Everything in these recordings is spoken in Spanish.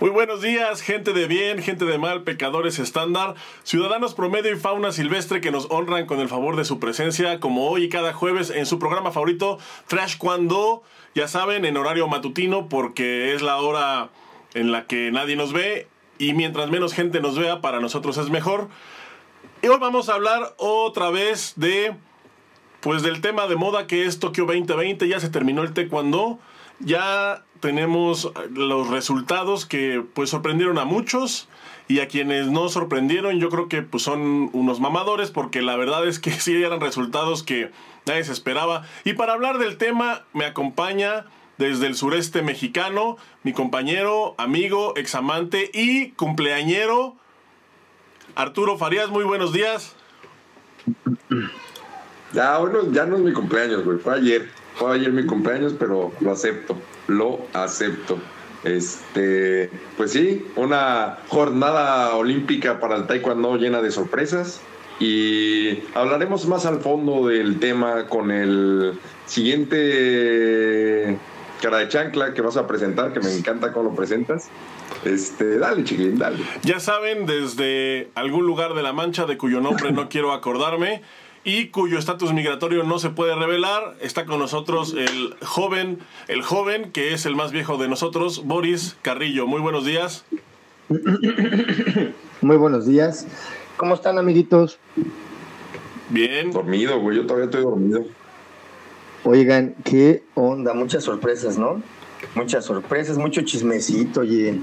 Muy buenos días, gente de bien, gente de mal, pecadores estándar, ciudadanos promedio y fauna silvestre que nos honran con el favor de su presencia, como hoy y cada jueves en su programa favorito, Trash Cuando, ya saben, en horario matutino, porque es la hora en la que nadie nos ve y mientras menos gente nos vea, para nosotros es mejor. Y hoy vamos a hablar otra vez de, pues del tema de moda que es Tokio 2020, ya se terminó el taekwondo, ya tenemos los resultados que pues sorprendieron a muchos y a quienes no sorprendieron yo creo que pues son unos mamadores porque la verdad es que sí eran resultados que nadie se esperaba. Y para hablar del tema me acompaña desde el sureste mexicano mi compañero, amigo, examante y cumpleañero Arturo Farías. Muy buenos días. Ya, bueno, ya no es mi cumpleaños, güey, fue ayer. Fue ayer mi cumpleaños, pero lo acepto, lo acepto. Este, pues sí, una jornada olímpica para el taekwondo llena de sorpresas y hablaremos más al fondo del tema con el siguiente cara de chancla que vas a presentar, que me encanta cómo lo presentas. Este, dale, chiquín, dale. Ya saben, desde algún lugar de la Mancha de cuyo nombre no quiero acordarme, y cuyo estatus migratorio no se puede revelar. Está con nosotros el joven, el joven que es el más viejo de nosotros, Boris Carrillo. Muy buenos días. Muy buenos días. ¿Cómo están, amiguitos? Bien. Dormido, güey, yo todavía estoy dormido. Oigan, qué onda, muchas sorpresas, ¿no? Muchas sorpresas, mucho chismecito, oye.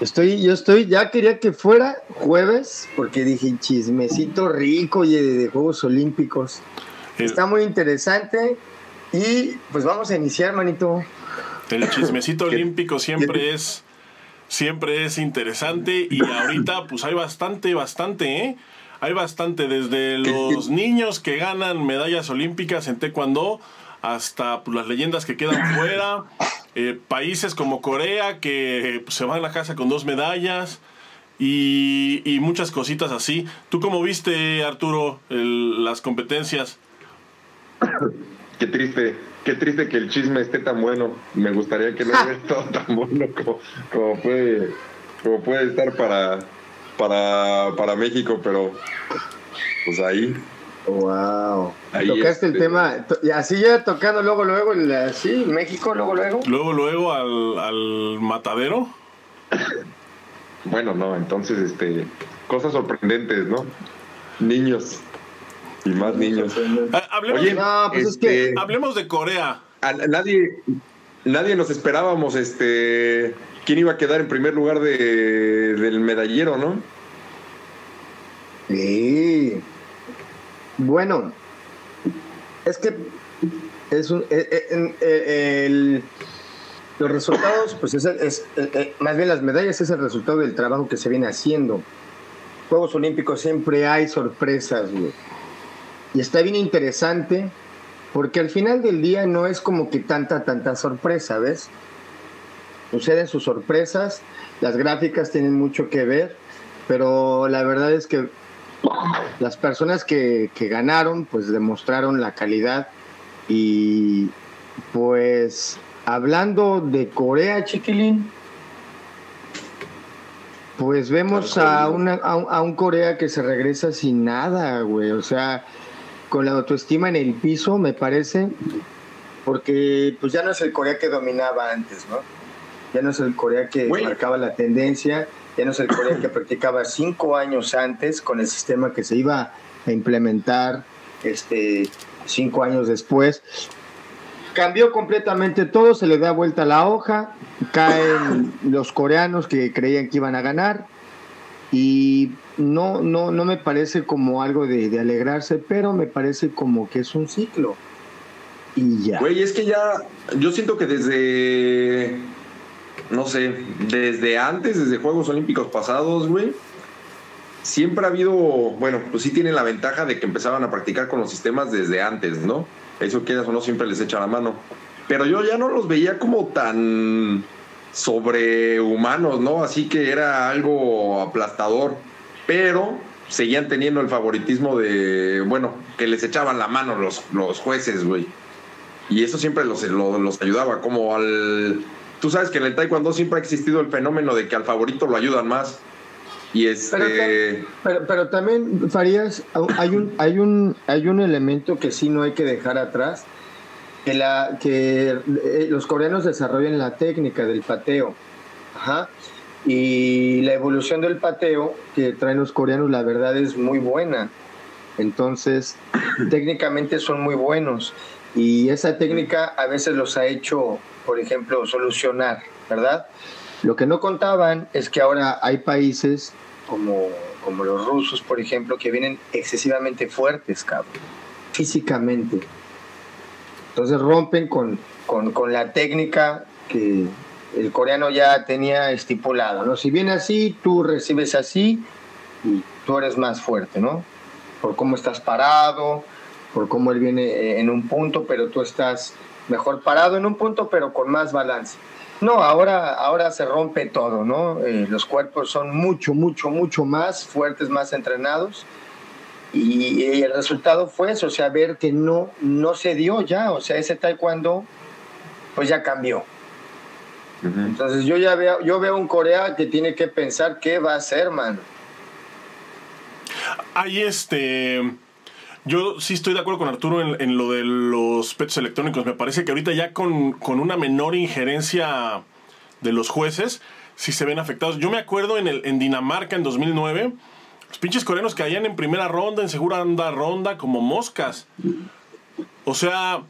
Estoy, yo estoy, ya quería que fuera jueves, porque dije chismecito rico, oye, de Juegos Olímpicos. Está muy interesante. Y pues vamos a iniciar, manito. El chismecito olímpico siempre es, siempre es interesante. Y ahorita, pues hay bastante, bastante, ¿eh? Hay bastante, desde los niños que ganan medallas olímpicas en Taekwondo hasta pues, las leyendas que quedan fuera, eh, países como Corea que pues, se van a la casa con dos medallas y, y muchas cositas así. ¿Tú cómo viste, Arturo, las competencias? Qué triste, qué triste que el chisme esté tan bueno. Me gustaría que no hubiera todo tan bueno como, como, puede, como puede estar para, para, para México, pero pues ahí Wow. Tocaste el este, tema, y así ya tocando luego, luego, así, México, luego, luego. Luego, luego al, al matadero. Bueno, no, entonces, este, cosas sorprendentes, ¿no? Niños y más niños. Ah, hablemos, pues este, hablemos de Corea. nadie, nadie nos esperábamos, este, quién iba a quedar en primer lugar de, del medallero, ¿no? Sí. Bueno, es que es un, eh, eh, eh, los resultados, pues es, más bien las medallas es el resultado del trabajo que se viene haciendo. Juegos Olímpicos siempre hay sorpresas, Y está bien interesante porque al final del día no es como que tanta, tanta sorpresa, ¿ves? Suceden sus sorpresas, las gráficas tienen mucho que ver, pero la verdad es que las personas que, ganaron pues demostraron la calidad y pues hablando de Corea, chiquilín, pues vemos a, una, a, un Corea que se regresa sin nada, güey. O sea, con la autoestima en el piso, me parece. Porque pues ya no es el Corea que dominaba antes, ¿no? Ya no es el Corea que marcaba la tendencia ya no es el Corea que practicaba cinco años antes con el sistema que se iba a implementar este, cinco años después. Cambió completamente todo, se le da vuelta la hoja, caen los coreanos que creían que iban a ganar y no, no, no me parece como algo de alegrarse, pero me parece como que es un ciclo. Y ya. Güey, es que ya, yo siento que desde no sé, desde antes, desde Juegos Olímpicos pasados, güey, siempre ha habido, bueno, pues sí tienen la ventaja de que empezaban a practicar con los sistemas desde antes, ¿no? Eso quieras o no, siempre les echa la mano. Pero yo ya no los veía como tan sobrehumanos, ¿no? Así que era algo aplastador. Pero seguían teniendo el favoritismo de, bueno, que les echaban la mano los, los jueces, güey. Y eso siempre los, los ayudaba, como al tú sabes que en el taekwondo siempre ha existido el fenómeno de que al favorito lo ayudan más. Y este... Pero, pero, también, Farías, hay un, hay, un, hay un elemento que sí no hay que dejar atrás, que, la, que eh, los coreanos desarrollan la técnica del pateo. Ajá. Y la evolución del pateo que traen los coreanos, la verdad es muy buena. Entonces, técnicamente son muy buenos. Y esa técnica a veces los ha hecho, por ejemplo, solucionar, ¿verdad? Lo que no contaban es que ahora hay países como, como los rusos, por ejemplo, que vienen excesivamente fuertes, cabrón, físicamente. Entonces rompen con, con, con la técnica que el coreano ya tenía estipulado, ¿no? Si viene así, tú recibes así y tú eres más fuerte, ¿no? Por cómo estás parado, por cómo él viene en un punto, pero tú estás mejor parado en un punto, pero con más balance. No, ahora, ahora se rompe todo, ¿no? Eh, los cuerpos son mucho, mucho, mucho más fuertes, más entrenados. Y, el resultado fue eso, o sea, ver que no, no se dio ya, o sea, ese taekwondo, pues ya cambió. Entonces yo ya veo, yo veo un Corea que tiene que pensar qué va a hacer, man. Hay este yo sí estoy de acuerdo con Arturo en, lo de los petos electrónicos. Me parece que ahorita ya con, una menor injerencia de los jueces, sí se ven afectados. Yo me acuerdo en, el, en Dinamarca en 2009, los pinches coreanos caían en primera ronda, en segunda ronda, como moscas. O sea,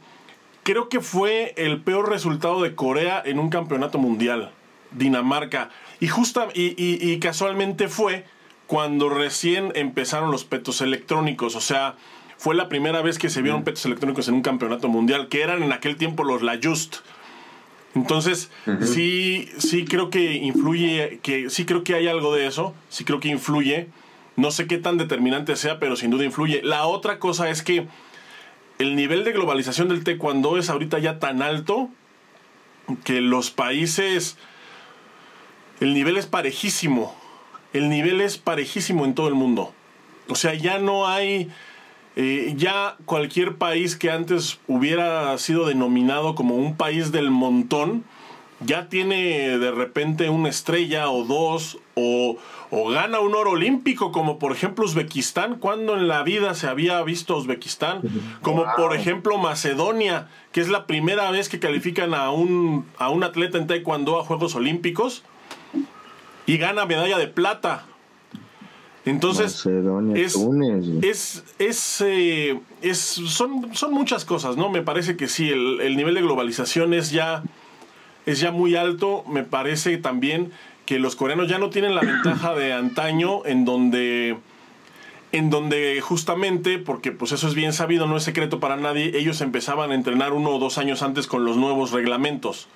creo que fue el peor resultado de Corea en un campeonato mundial. Dinamarca. Y, justa, y, y casualmente fue cuando recién empezaron los petos electrónicos. O sea, fue la primera vez que se vieron petos electrónicos en un campeonato mundial, que eran en aquel tiempo los La Just. Entonces, sí, sí creo que influye, que sí creo que hay algo de eso, sí creo que influye. No sé qué tan determinante sea, pero sin duda influye. La otra cosa es que el nivel de globalización del taekwondo es ahorita ya tan alto que los países, el nivel es parejísimo. El nivel es parejísimo en todo el mundo. O sea, ya no hay eh, ya cualquier país que antes hubiera sido denominado como un país del montón, ya tiene de repente una estrella o dos o, gana un oro olímpico, como por ejemplo Uzbekistán, cuando en la vida se había visto Uzbekistán, como por ejemplo Macedonia, que es la primera vez que califican a un, a un atleta en taekwondo a Juegos Olímpicos y gana medalla de plata. Entonces, es, es, eh, es, son, son muchas cosas, ¿no? Me parece que sí, el, nivel de globalización es ya, es ya muy alto. Me parece también que los coreanos ya no tienen la ventaja de antaño en donde en donde justamente, porque pues eso es bien sabido, no es secreto para nadie, ellos empezaban a entrenar uno o dos años antes con los nuevos reglamentos.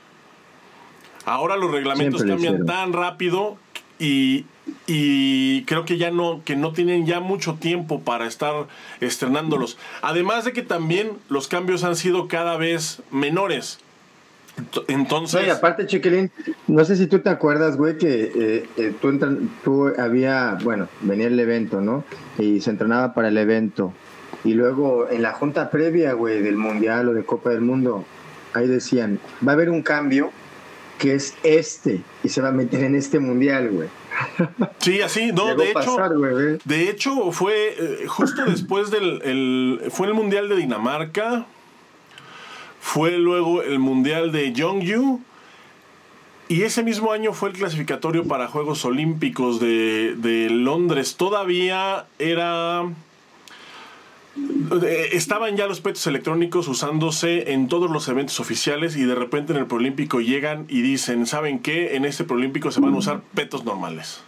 Ahora los reglamentos cambian tan rápido y, y creo que ya no que no tienen ya mucho tiempo para estar estrenándolos. Además de que también los cambios han sido cada vez menores. Entonces. aparte, Chiquilín, no sé si tú te acuerdas, güey, que eh, eh, tú, tú había, bueno, venía el evento, ¿no? Y se entrenaba para el evento. Y luego en la junta previa, güey, del Mundial o de Copa del Mundo, ahí decían, va a haber un cambio que es este y se va a meter en este Mundial, güey. Sí, así, no, de hecho, de hecho fue eh, justo después del, el, fue el Mundial de Dinamarca, fue luego el Mundial de Jongju, y ese mismo año fue el clasificatorio para Juegos Olímpicos de, de Londres. Todavía era estaban ya los petos electrónicos usándose en todos los eventos oficiales y de repente en el Prolímpico llegan y dicen, ¿saben qué? En este Prolímpico se van a usar petos normales.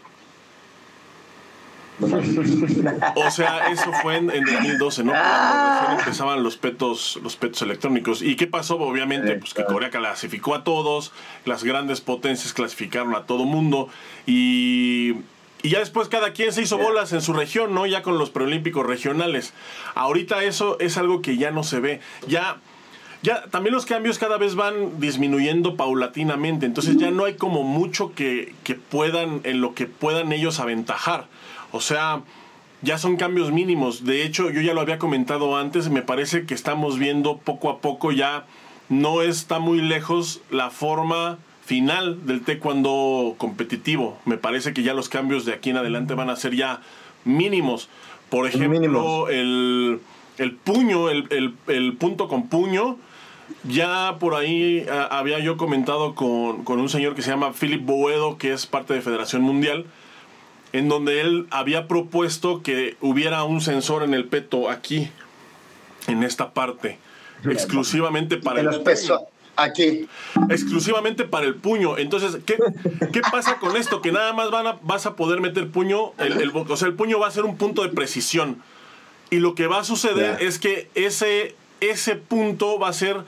o sea, eso fue en, 2012, ¿no? Cuando empezaban los petos, los petos electrónicos. ¿Y qué pasó? Obviamente, pues que Corea clasificó a todos, las grandes potencias clasificaron a todo mundo y y ya después cada quien se hizo bolas en su región, ¿no? Ya con los preolímpicos regionales. Ahorita eso es algo que ya no se ve. Ya, ya también los cambios cada vez van disminuyendo paulatinamente. Entonces ya no hay como mucho que, que puedan, en lo que puedan ellos aventajar. O sea, ya son cambios mínimos. De hecho, yo ya lo había comentado antes, me parece que estamos viendo poco a poco ya no está muy lejos la forma final del taekwondo competitivo. Me parece que ya los cambios de aquí en adelante van a ser ya mínimos. Por ejemplo, el, puño, el, punto con puño. Ya por ahí había yo comentado con, con, un señor que se llama Philip Boedo, que es parte de Federación Mundial, en donde él había propuesto que hubiera un sensor en el peto aquí, en esta parte, exclusivamente para el... Los aquí. Exclusivamente para el puño. Entonces, ¿qué, ¿qué, pasa con esto? Que nada más van a, vas a poder meter puño, el, o sea, el puño va a ser un punto de precisión. Y lo que va a suceder es que ese, ese punto va a ser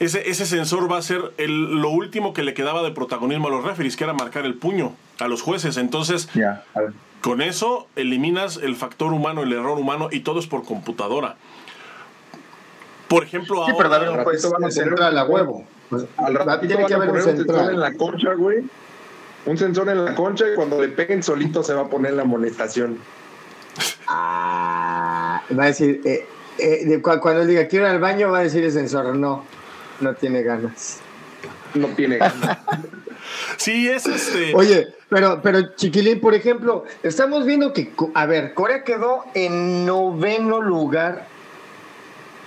ese, ese sensor va a ser el, lo último que le quedaba de protagonismo a los referees, que era marcar el puño a los jueces. Entonces, con eso eliminas el factor humano, el error humano y todo es por computadora. Por ejemplo, sí, ahora. pero un juez central a huevo. Pues, al ratito tiene que haber un sensor en la concha, güey. Un sensor en la concha y cuando le peguen solito se va a poner la amonestación. Ah, va a decir, eh, eh, cuando diga quiero ir al baño, va a decir el sensor, no, no tiene ganas. No tiene ganas. sí, es este. Oye, pero, pero Chiquilín, por ejemplo, estamos viendo que, a ver, Corea quedó en noveno lugar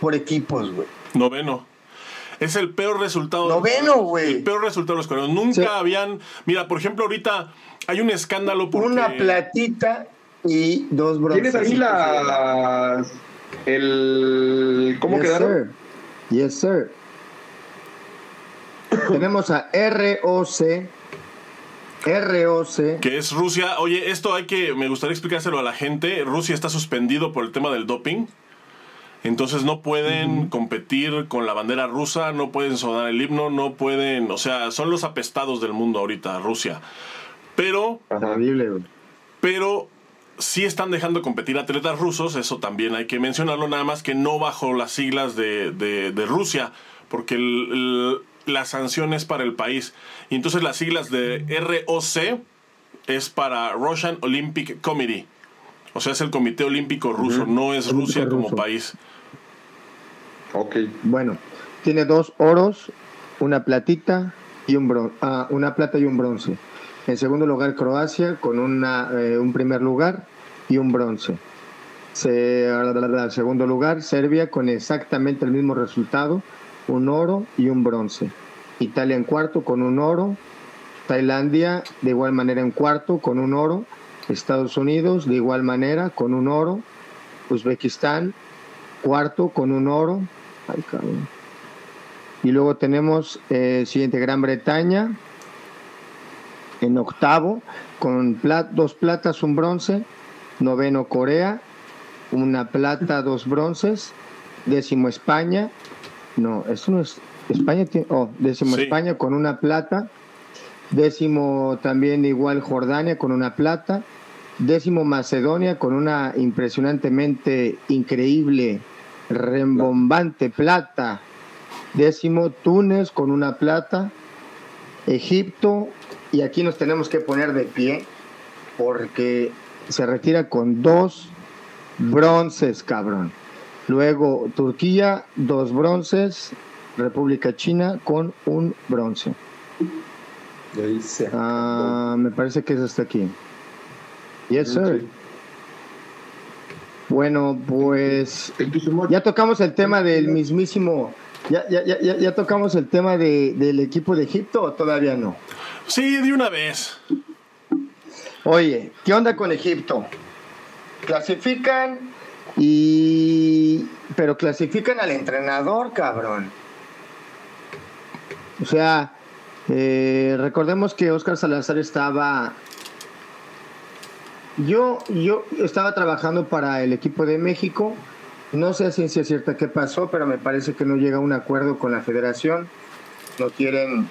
por equipos, güey. Noveno. Es el peor resultado. Noveno, güey. El peor resultado de los coreanos. Nunca habían. Mira, por ejemplo, ahorita hay un escándalo por Una platita y dos bronces. ¿Tienes ahí la. El. ¿Cómo quedaron? Yes, sir. Tenemos a ROC. ROC. Que es Rusia. Oye, esto hay que. Me gustaría explicárselo a la gente. Rusia está suspendido por el tema del doping. Entonces no pueden competir con la bandera rusa, no pueden sonar el himno, no pueden, o sea, son los apestados del mundo ahorita, Rusia. Pero, pero sí están dejando competir atletas rusos, eso también hay que mencionarlo, nada más que no bajo las siglas de, de, Rusia, porque la sanción es para el país. Y entonces las siglas de ROC es para Russian Olympic Committee. O sea, es el Comité Olímpico Ruso, no es Rusia como país. Ok. Bueno, tiene dos oros, una platita y un bronce, ah, una plata y un bronce. En segundo lugar, Croacia con una, eh, un primer lugar y un bronce. En segundo lugar, Serbia con exactamente el mismo resultado, un oro y un bronce. Italia en cuarto con un oro. Tailandia de igual manera en cuarto con un oro. Estados Unidos de igual manera con un oro. Uzbekistán cuarto con un oro. Y luego tenemos eh, siguiente Gran Bretaña en octavo con dos platas, un bronce. Noveno Corea, una plata, dos bronces. Décimo España. No, eso no es. España tiene. Oh, décimo España con una plata. Décimo también igual Jordania con una plata. Décimo Macedonia con una impresionantemente increíble rembombante plata. Décimo, Túnez con una plata. Egipto, y aquí nos tenemos que poner de pie porque se retira con dos bronces, cabrón. Luego Turquía, dos bronces. República China con un bronce. Ah, me parece que es hasta aquí. Yes, sir. Bueno, pues ya tocamos el tema del mismísimo, ya, ya, ya, ya tocamos el tema de, del equipo de Egipto o todavía no. Sí, de una vez. Oye, ¿qué onda con Egipto? Clasifican y... pero clasifican al entrenador, cabrón. O sea, eh, recordemos que Oscar Salazar estaba yo, yo estaba trabajando para el equipo de México. No sé a ciencia cierta qué pasó, pero me parece que no llega a un acuerdo con la federación. No quieren,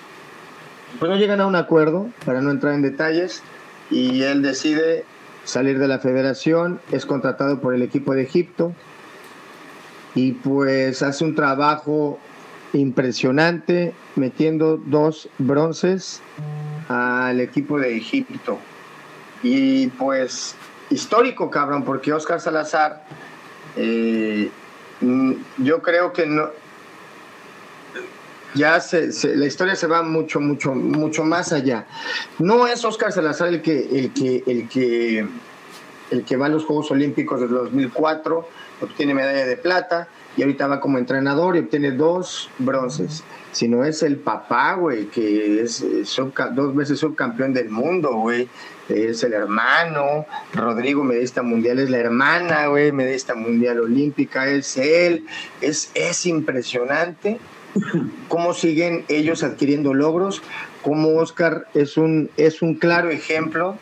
pues no llegan a un acuerdo, para no entrar en detalles, y él decide salir de la federación, es contratado por el equipo de Egipto y pues hace un trabajo impresionante metiendo dos bronces al equipo de Egipto. Y pues histórico, cabrón, porque Oscar Salazar, eh, mm, yo creo que no... ya se, la historia se va mucho, mucho, mucho más allá. No es Oscar Salazar el que, el que, el que, el que va a los Juegos Olímpicos del 2004, obtiene medalla de plata y ahorita va como entrenador y obtiene dos bronces. Sino es el papá, güey, que es dos veces subcampeón del mundo, güey. Es el hermano, Rodrigo, medista mundial, es la hermana, güey, medista mundial olímpica, es él. Es, es impresionante cómo siguen ellos adquiriendo logros, cómo Oscar es un, es un claro ejemplo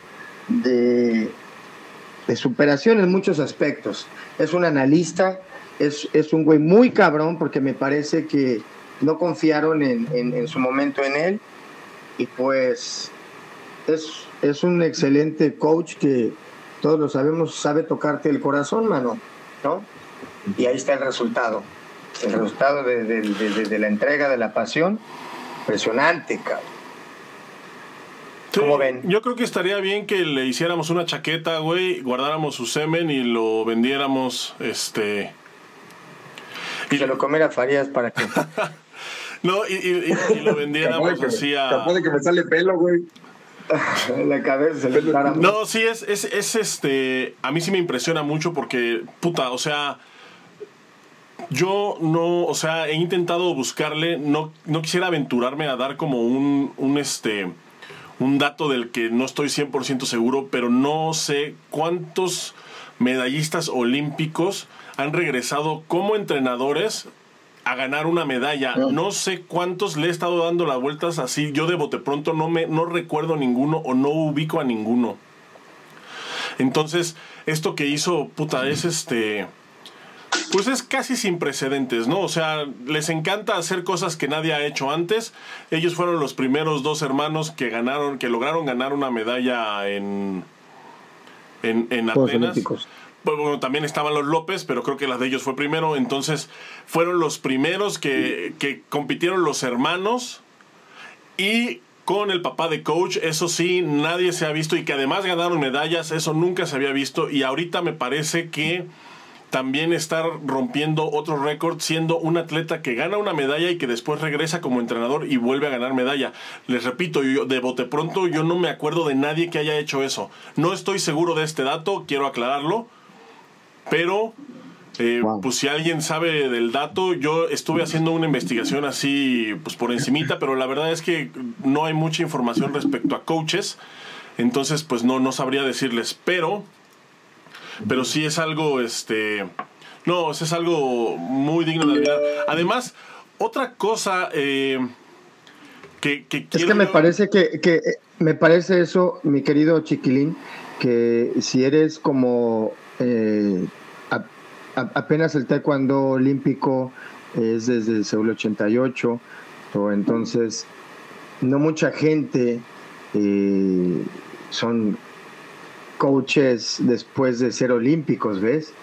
de, de superación en muchos aspectos. Es un analista, es, es, un güey muy cabrón porque me parece que no confiaron en, en, su momento en él y pues es, es un excelente coach que todos lo sabemos, sabe tocarte el corazón, mano, ¿no? Y ahí está el resultado el resultado de, la entrega, de la pasión, impresionante, cabrón. ¿Cómo ven? Yo creo que estaría bien que le hiciéramos una chaqueta, güey, guardáramos su semen y lo vendiéramos, este... Y se lo comiera Farías para que... no, y, lo vendiéramos así a... Capaz de que me sale pelo, güey. la cabeza No, sí, es, es, es este... A mí sí me impresiona mucho porque, puta, o sea yo no, o sea, he intentado buscarle, no, no quisiera aventurarme a dar como un, un, este, un dato del que no estoy 100% seguro, pero no sé cuántos medallistas olímpicos han regresado como entrenadores a ganar una medalla. No sé cuántos le he estado dando las vueltas así. Yo de bote pronto no me no recuerdo ninguno o no ubico a ninguno. Entonces, esto que hizo, puta, es este pues es casi sin precedentes, ¿no? O sea, les encanta hacer cosas que nadie ha hecho antes. Ellos fueron los primeros dos hermanos que ganaron, que lograron ganar una medalla en, en, en Atenas. Bueno, también estaban los López, pero creo que la de ellos fue primero. Entonces, fueron los primeros que, que compitieron los hermanos. Y con el papá de coach, eso sí, nadie se ha visto. Y que además ganaron medallas, eso nunca se había visto. Y ahorita me parece que también estar rompiendo otro récord siendo un atleta que gana una medalla y que después regresa como entrenador y vuelve a ganar medalla. Les repito, yo de bote pronto yo no me acuerdo de nadie que haya hecho eso. No estoy seguro de este dato, quiero aclararlo, pero eh, pues si alguien sabe del dato, yo estuve haciendo una investigación así pues por encimita, pero la verdad es que no hay mucha información respecto a coaches, entonces pues no, no sabría decirles, pero pero sí es algo, este, no, es algo muy digno de admirar. Además, otra cosa eh, que, que Es que me parece que, que, eh, me parece eso, mi querido chiquilín, que si eres como eh, apenas el taekwondo olímpico es desde el Seúl 88, o entonces no mucha gente son coaches después de ser olímpicos, ¿ves?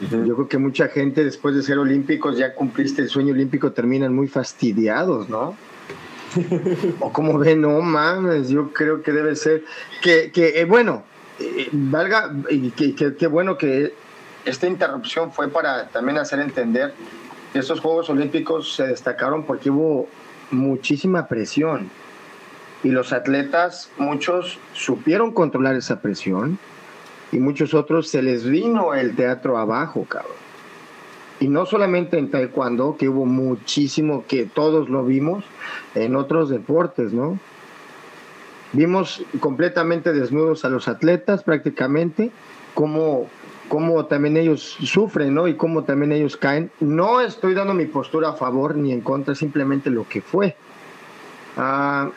Yo creo que mucha gente después de ser olímpicos, ya cumpliste el sueño olímpico, terminan muy fastidiados, ¿no? o como ven, no mames, yo creo que debe ser que, que eh, bueno, eh, valga, y que, bueno que esta interrupción fue para también hacer entender que estos Juegos Olímpicos se destacaron porque hubo muchísima presión y los atletas, muchos supieron controlar esa presión y muchos otros se les vino el teatro abajo, cabrón. Y no solamente en taekwondo, que hubo muchísimo, que todos lo vimos, en otros deportes, ¿no? Vimos completamente desnudos a los atletas prácticamente, cómo, cómo también ellos sufren, ¿no? Y cómo también ellos caen. No estoy dando mi postura a favor ni en contra, simplemente lo que fue. Ah,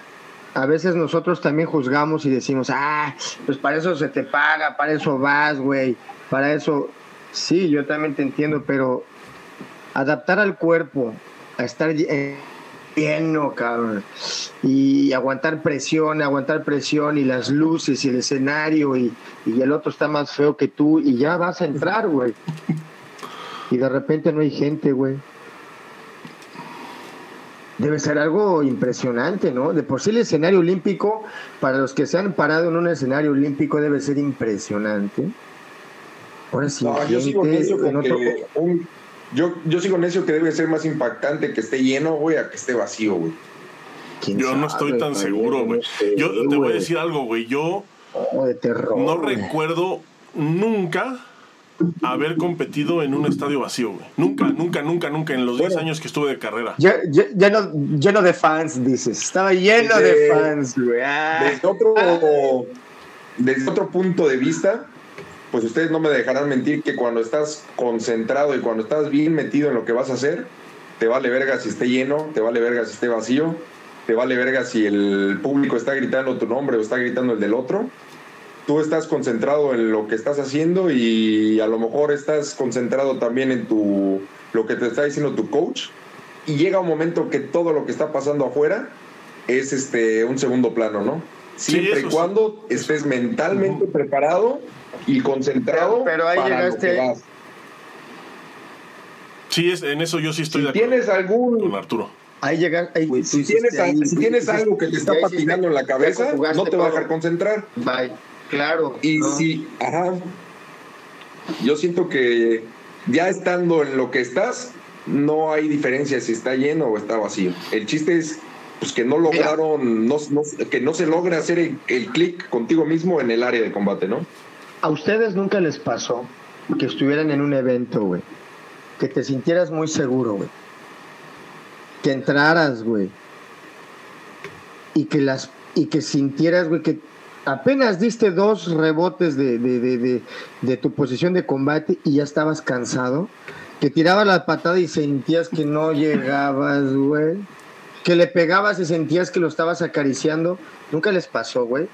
a veces nosotros también juzgamos y decimos, ah, pues para eso se te paga, para eso vas, güey, para eso. Sí, yo también te entiendo, pero adaptar al cuerpo a estar lleno, cabrón, y aguantar presión, aguantar presión y las luces y el escenario y, y el otro está más feo que tú y ya vas a entrar, güey. Y de repente no hay gente, güey. Debe ser algo impresionante, ¿no? De por sí el escenario olímpico, para los que se han parado en un escenario olímpico, debe ser impresionante. Ahora sí, no, yo sigo que un, Yo, yo sigo necio que debe ser más impactante que esté lleno, güey, a que esté vacío, güey. Yo no estoy tan seguro, güey. Yo te voy a decir algo, güey. Yo Oh, de terror. no güey. recuerdo nunca haber competido en un estadio vacío, güey. Nunca, nunca, nunca, nunca en los 10 Bueno. años que estuve de carrera. Lle- lle- Lleno, lleno de fans, dices. Estaba lleno de Desde- fans, güey. Ah. Desde otro, desde otro punto de vista, pues ustedes no me dejarán mentir que cuando estás concentrado y cuando estás bien metido en lo que vas a hacer, te vale verga si esté lleno, te vale verga si esté vacío, te vale verga si el público está gritando tu nombre o está gritando el del otro. Tú estás concentrado en lo que estás haciendo y a lo mejor estás concentrado también en tu lo que te está diciendo tu coach y llega un momento que todo lo que está pasando afuera es este un segundo plano, ¿no? Siempre y sí. cuando estés mentalmente preparado y concentrado Pero ahí para llegaste- lo que vas. Sí, es, en eso yo sí estoy Si de acuerdo tienes algún con Arturo. Ahí llega. ahí- tú si tienes, ahí- si tienes algo que te está patinando en la cabeza, no te va a dejar concentrar. Bye. Claro. Y ¿no? si, ajá, yo siento que ya estando en lo que estás, no hay diferencia si está lleno o está vacío. El chiste es pues, que no lograron, no, no- que no se logra hacer el, el clic contigo mismo en el área de combate, ¿no? ¿A ustedes nunca les pasó que estuvieran en un evento, güey? Que te sintieras muy seguro, güey. Que entraras, güey. Y que las y que sintieras, güey, que apenas diste dos rebotes de, de, de, de, tu posición de combate y ya estabas cansado. Que tirabas la patada y sentías que no llegabas, güey. Que le pegabas y sentías que lo estabas acariciando. Nunca les pasó, güey.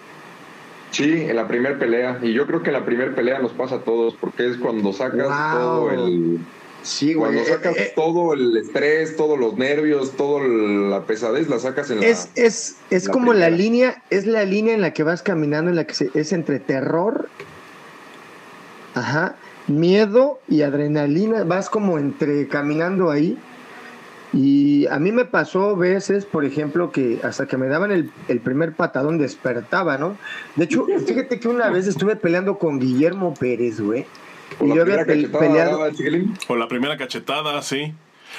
Sí, en la primera pelea. Y yo creo que en la primera pelea nos pasa a todos, porque es cuando sacas Wow. todo el. Sí, güey. Cuando Eh, sacas eh, todo el estrés, todos los nervios, toda la pesadez, la sacas en la. Es, es, es la como la línea, es la línea en la que vas caminando, en la que se- es entre terror, ajá, miedo y adrenalina, vas como entre caminando ahí. Y a mí me pasó veces, por ejemplo, que hasta que me daban el, el primer patadón despertaba, ¿no? De hecho, fíjate que una vez estuve peleando con Guillermo Pérez, güey. Y la primera cachetada. O la primera cachetada, sí.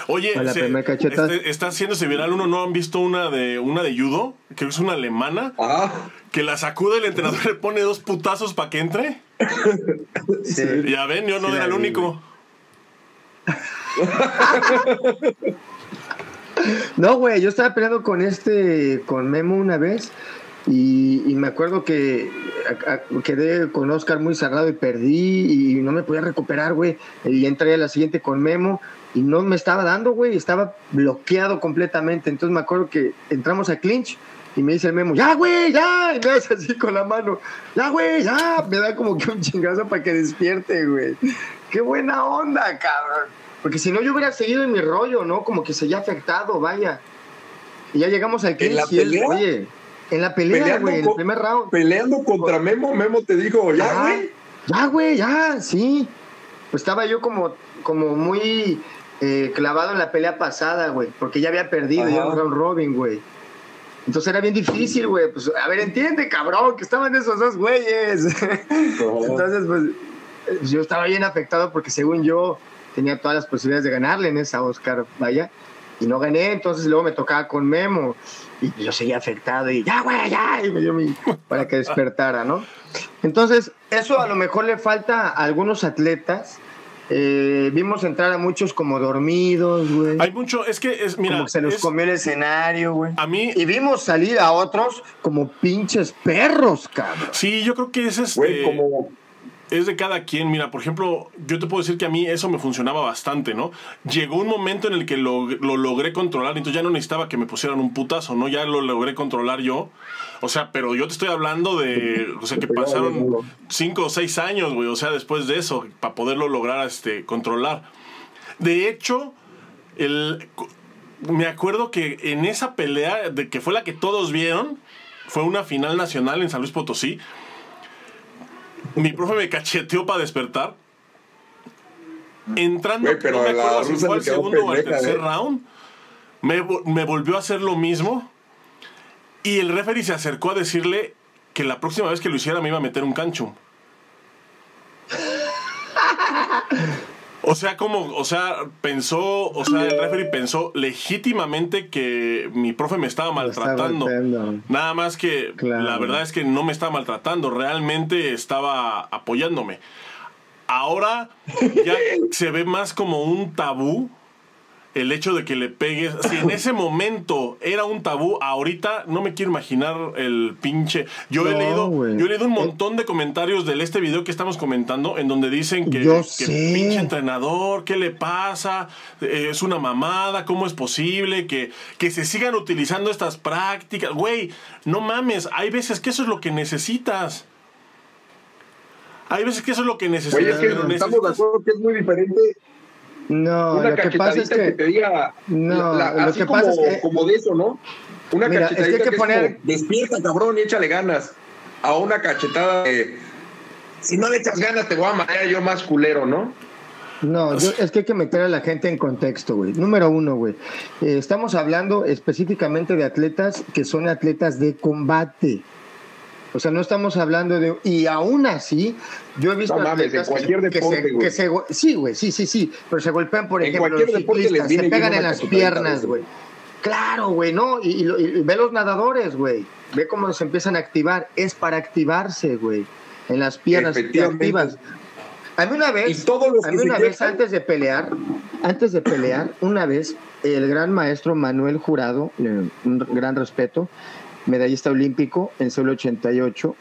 Oye, O la se- primera cachetada. este- está haciéndose viral uno, ¿no han visto una de una de judo? Que es una alemana, Ah, que la sacude el entrenador le pone dos putazos para que entre. Sí. Ya ven, yo no Sí, era el único. No, güey, yo estaba peleando con este, con Memo una vez y, y me acuerdo que a- a- quedé con Oscar muy cerrado y perdí y no me podía recuperar, güey. Y entré a la siguiente con Memo y no me estaba dando, güey, estaba bloqueado completamente. Entonces me acuerdo que entramos a clinch y me dice el Memo, ya, güey, ya, y me hace así con la mano, ya, güey, ya, me da como que un chingazo para que despierte, güey. Qué buena onda, cabrón. Porque si no, yo hubiera seguido en mi rollo, ¿no? Como que se haya afectado, vaya. Y ya llegamos al ¿En la clinch y él, pelea? oye, en la pelea, Peleando güey, en el con- primer round. peleando contra Memo, Memo te dijo, ya, güey. Ya, güey, ya, sí. Pues estaba yo como, como muy eh, clavado en la pelea pasada, güey, porque ya había perdido, ya un round robin, güey. Entonces era bien difícil, güey. Pues, a ver, entiende, cabrón, que estaban esos dos güeyes. Entonces, pues, eh, yo estaba bien afectado porque según yo tenía todas las posibilidades de ganarle en esa Oscar, vaya. Y no gané, entonces luego me tocaba con Memo. Y yo seguía afectado y ya, güey, ya. Y me dio mi. para que despertara, ¿no? Entonces, eso a lo mejor le falta a algunos atletas. Eh, vimos entrar a muchos como dormidos, güey. Hay mucho, es que es, mira, como que se los es- comió el escenario, güey. a mí, Y vimos salir a otros como pinches perros, cabrón. sí, yo creo que es este. Güey, como. Es de cada quien. Mira, por ejemplo, yo te puedo decir que a mí eso me funcionaba bastante, ¿no? Llegó un momento en el que lo, lo logré controlar, entonces ya no necesitaba que me pusieran un putazo, ¿no? Ya lo logré controlar yo. O sea, pero yo te estoy hablando de, o sea, que pasaron cinco o seis años, güey, o sea, después de eso, para poderlo lograr este, controlar. De hecho, el, me acuerdo que en esa pelea, de que fue la que todos vieron, fue una final nacional en San Luis Potosí. Mi profe me cacheteó para despertar. Entrando, Güey, pero no me acuerdo si rusa fue al segundo o al tercer ¿eh? round, me, me volvió a hacer lo mismo. Y el referee se acercó a decirle que la próxima vez que lo hiciera me iba a meter un cancho. O sea, como, o sea, pensó, o sea, el referee pensó legítimamente que mi profe me estaba maltratando. Nada más que la verdad es que no me estaba maltratando, realmente estaba apoyándome. Ahora ya se ve más como un tabú el hecho de que le pegues. Si en ese momento era un tabú, ahorita no me quiero imaginar el pinche. Yo he leído, yo he leído un eh, montón de comentarios de este video que estamos comentando, en donde dicen que, que pinche entrenador, ¿qué le pasa? Eh, es una mamada, ¿cómo es posible que, que se sigan utilizando estas prácticas? Güey, no mames, hay veces que eso es lo que necesitas. Hay veces que eso es lo que necesitas. Oye, es que estamos de acuerdo que es muy diferente no, lo que pasa es que, te diga, no, lo que pasa es que, como de eso, ¿no? Una cachetadita que, poner... despierta, cabrón, y échale ganas. A una cachetada de, si no le echas ganas, te voy a matar yo más culero, ¿no? No, es que hay que meter a la gente en contexto, güey. Número uno, güey. Eh, estamos hablando específicamente de atletas que son atletas de combate. O sea, no estamos hablando de. Y aún así, yo he visto. No mames, en cualquier deporte. Que se, sí, güey, sí, sí, sí. Pero se golpean, por ejemplo, los ciclistas, se pegan en las piernas, güey. Claro, güey, ¿no? Y, ve los nadadores, güey. Ve cómo se empiezan a activar. Es para activarse, güey. En las piernas te activas. A mí una vez, a mí una vez antes de pelear, antes de pelear, una vez el gran maestro Manuel Jurado, un gran respeto, medallista olímpico en solo 88.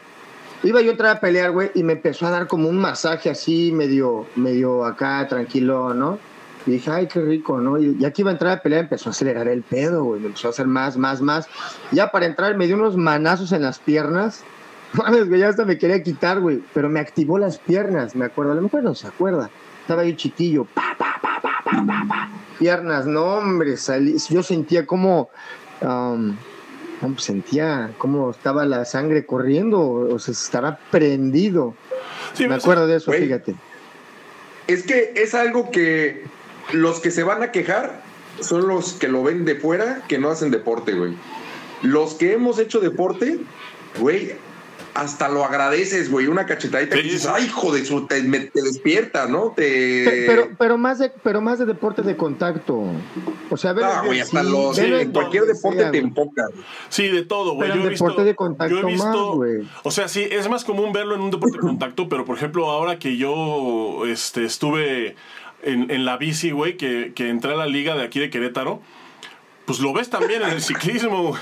Iba yo a entrar a pelear, güey, y me empezó a dar como un masaje así, medio, medio acá, tranquilo, ¿no? Y dije, ay, qué rico, ¿no? Y ya que iba a entrar a pelear, empezó a acelerar el pedo, güey. Me empezó a hacer más, más, más. Ya para entrar, me dio unos manazos en las piernas. Mames, güey, ya hasta me quería quitar, güey. Pero me activó las piernas, me acuerdo. A lo mejor no se acuerda. Estaba yo chiquillo. Pa, pa, pa, pa, pa, pa, pa. Piernas, no, hombre. Salí. Yo sentía como. Um, pues, sentía cómo estaba la sangre corriendo, o se estará prendido. Me acuerdo de eso, fíjate. Es que es algo que los que se van a quejar son los que lo ven de fuera, que no hacen deporte, güey. Los que hemos hecho deporte, güey, hasta lo agradeces, güey, una cachetadita y dices, ay, hijo de su, te, despierta, ¿no? Te... Pero, pero, más de, pero más de deporte de contacto. O sea, ver, ah, güey, hasta los, en cualquier deporte te enfoca. Sí, de todo, güey. Yo he visto, de contacto yo he visto, o sea, sí, es más común verlo en un deporte de contacto, pero por ejemplo, ahora que yo este, estuve en, en la bici, güey, que, que entré a la liga de aquí de Querétaro, pues lo ves también en el ciclismo, güey.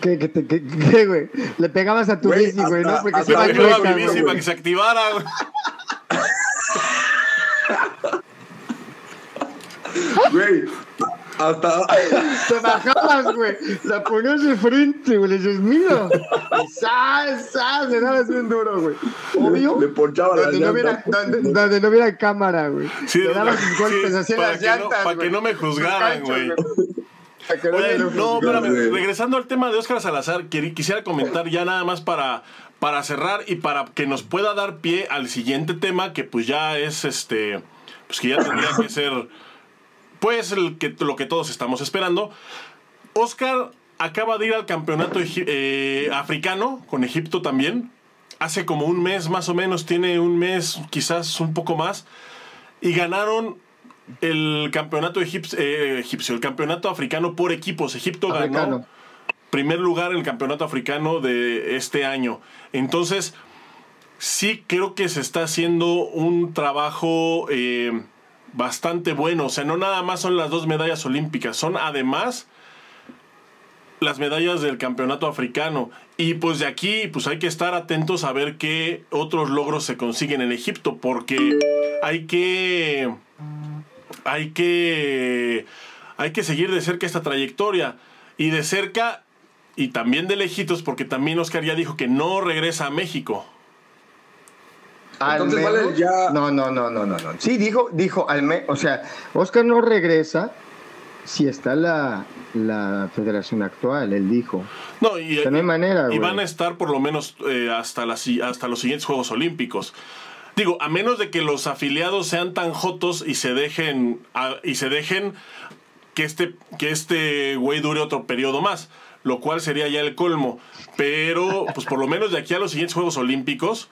¿Qué, qué, qué, qué, güey? Le pegabas a tu bici, güey, ¿no? Porque se iba chueca, mi bici para que se activara, güey. Güey, hasta. Te bajabas, güey. La ponías de frente, güey. Le dices, mira. ¡Sas, sas! Le dabas bien duro, güey. Obvio. Le ponchaba donde la no hubiera, donde, donde, no hubiera cámara, güey. Sí, Le dabas sí, golpes así en las llantas, Para que no me juzgaran, güey. Oye, no, espérame, regresando al tema de Óscar Salazar, quisiera comentar ya nada más para, para cerrar y para que nos pueda dar pie al siguiente tema, que pues ya es este, pues que ya tendría que ser, pues el que, lo que todos estamos esperando. Óscar acaba de ir al campeonato eh, africano, con Egipto también, hace como un mes más o menos, tiene un mes, quizás un poco más, y ganaron el campeonato eh, egipcio, el campeonato africano por equipos. Egipto ganó primer lugar en el campeonato africano de este año. Entonces, sí creo que se está haciendo un trabajo eh, bastante bueno. O sea, no nada más son las dos medallas olímpicas, son además las medallas del campeonato africano. Y pues de aquí, pues hay que estar atentos a ver qué otros logros se consiguen en Egipto, porque hay que hay que, hay que seguir de cerca esta trayectoria. Y de cerca, y también de lejitos, porque también Oscar ya dijo que no regresa a México. Entonces, vale, ya... No, no, no, no, no, no. Sí, dijo, dijo, al o sea, Oscar no regresa si está la, la federación actual, él dijo. No, y, no hay manera. Y van a estar por lo menos eh, hasta, las, hasta los siguientes Juegos Olímpicos. Digo, a menos de que los afiliados sean tan jotos y se dejen y se dejen que este que este güey dure otro periodo más, lo cual sería ya el colmo. Pero pues por lo menos de aquí a los siguientes Juegos Olímpicos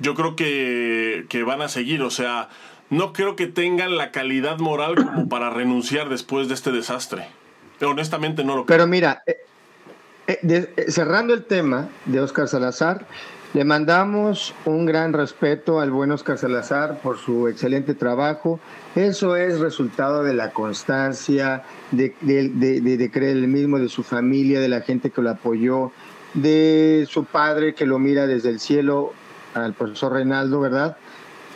yo creo que, que van a seguir. O sea, no creo que tengan la calidad moral como para renunciar después de este desastre. Honestamente no lo creo. Pero mira, eh, eh, eh, cerrando el tema de Oscar Salazar, le mandamos un gran respeto al buen Oscar Salazar por su excelente trabajo. Eso es resultado de la constancia, de, de, creer el mismo, de su familia, de la gente que lo apoyó, de su padre que lo mira desde el cielo, al profesor Reinaldo, ¿verdad?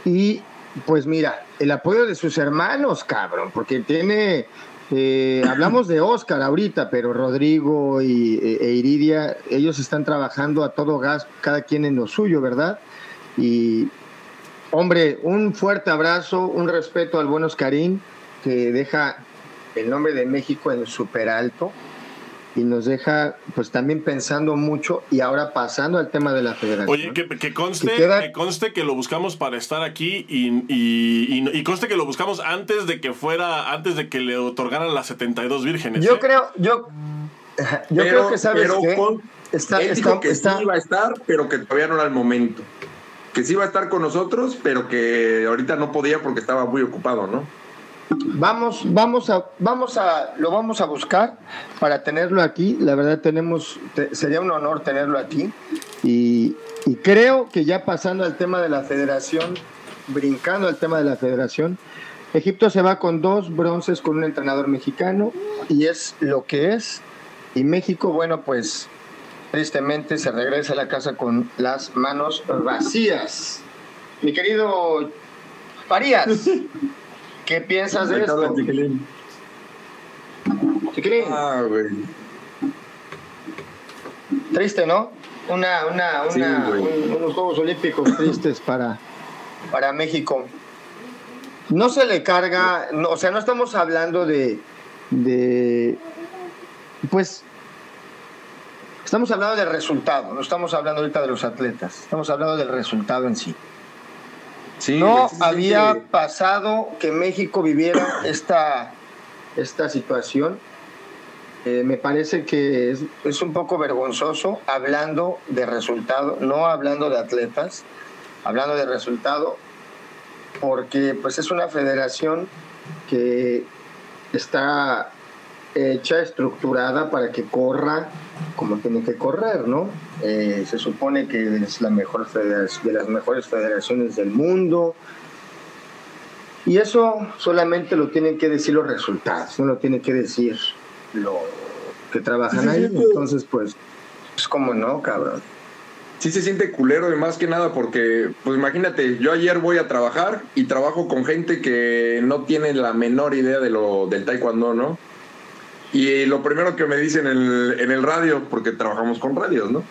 Y pues mira, el apoyo de sus hermanos, cabrón, porque tiene eh, hablamos de Oscar ahorita, pero Rodrigo y, e, e Iridia, ellos están trabajando a todo gas, cada quien en lo suyo, ¿verdad? Y, hombre, un fuerte abrazo, un respeto al buen Oscarín, que deja el nombre de México en súper alto y nos deja pues también pensando mucho y ahora pasando al tema de la federación. Oye, que, conste, que, conste que lo buscamos para estar aquí y, y, conste que lo buscamos antes de que fuera, antes de que le otorgaran las 72 vírgenes. Yo ¿eh? creo, yo, yo creo que sabes que está, está, que sí iba a estar, pero que todavía no era el momento. Que sí iba a estar con nosotros, pero que ahorita no podía porque estaba muy ocupado, ¿no? Vamos, vamos a, vamos a, lo vamos a buscar para tenerlo aquí. La verdad tenemos, sería un honor tenerlo aquí. Y, creo que ya pasando al tema de la federación, brincando al tema de la federación, Egipto se va con dos bronces con un entrenador mexicano y es lo que es. Y México, bueno, pues tristemente se regresa a la casa con las manos vacías. Mi querido Farías. ¿Qué piensas de esto? Chiquilín. Chiquilín. Ah, güey. Triste, ¿no? Una, una, una, unos Juegos Olímpicos tristes para, para México. No se le carga, o sea, no estamos hablando de, de, pues, estamos hablando del resultado, no estamos hablando ahorita de los atletas, estamos hablando del resultado en sí no había pasado que México viviera esta, esta situación. Eh, me parece que es, es, un poco vergonzoso hablando de resultado, no hablando de atletas, hablando de resultado, porque pues es una federación que está hecha, estructurada para que corra como tiene que correr, ¿no? Eh, se supone que es la mejor de las mejores federaciones del mundo. Y eso solamente lo tienen que decir los resultados, no lo tiene que decir lo que trabajan ahí. Entonces, pues, es como no, cabrón. Sí se siente culero y más que nada porque, pues imagínate, yo ayer voy a trabajar y trabajo con gente que no tiene la menor idea de lo del taekwondo, ¿no? Y lo primero que me dicen en el, en el radio, porque trabajamos con radios, ¿no?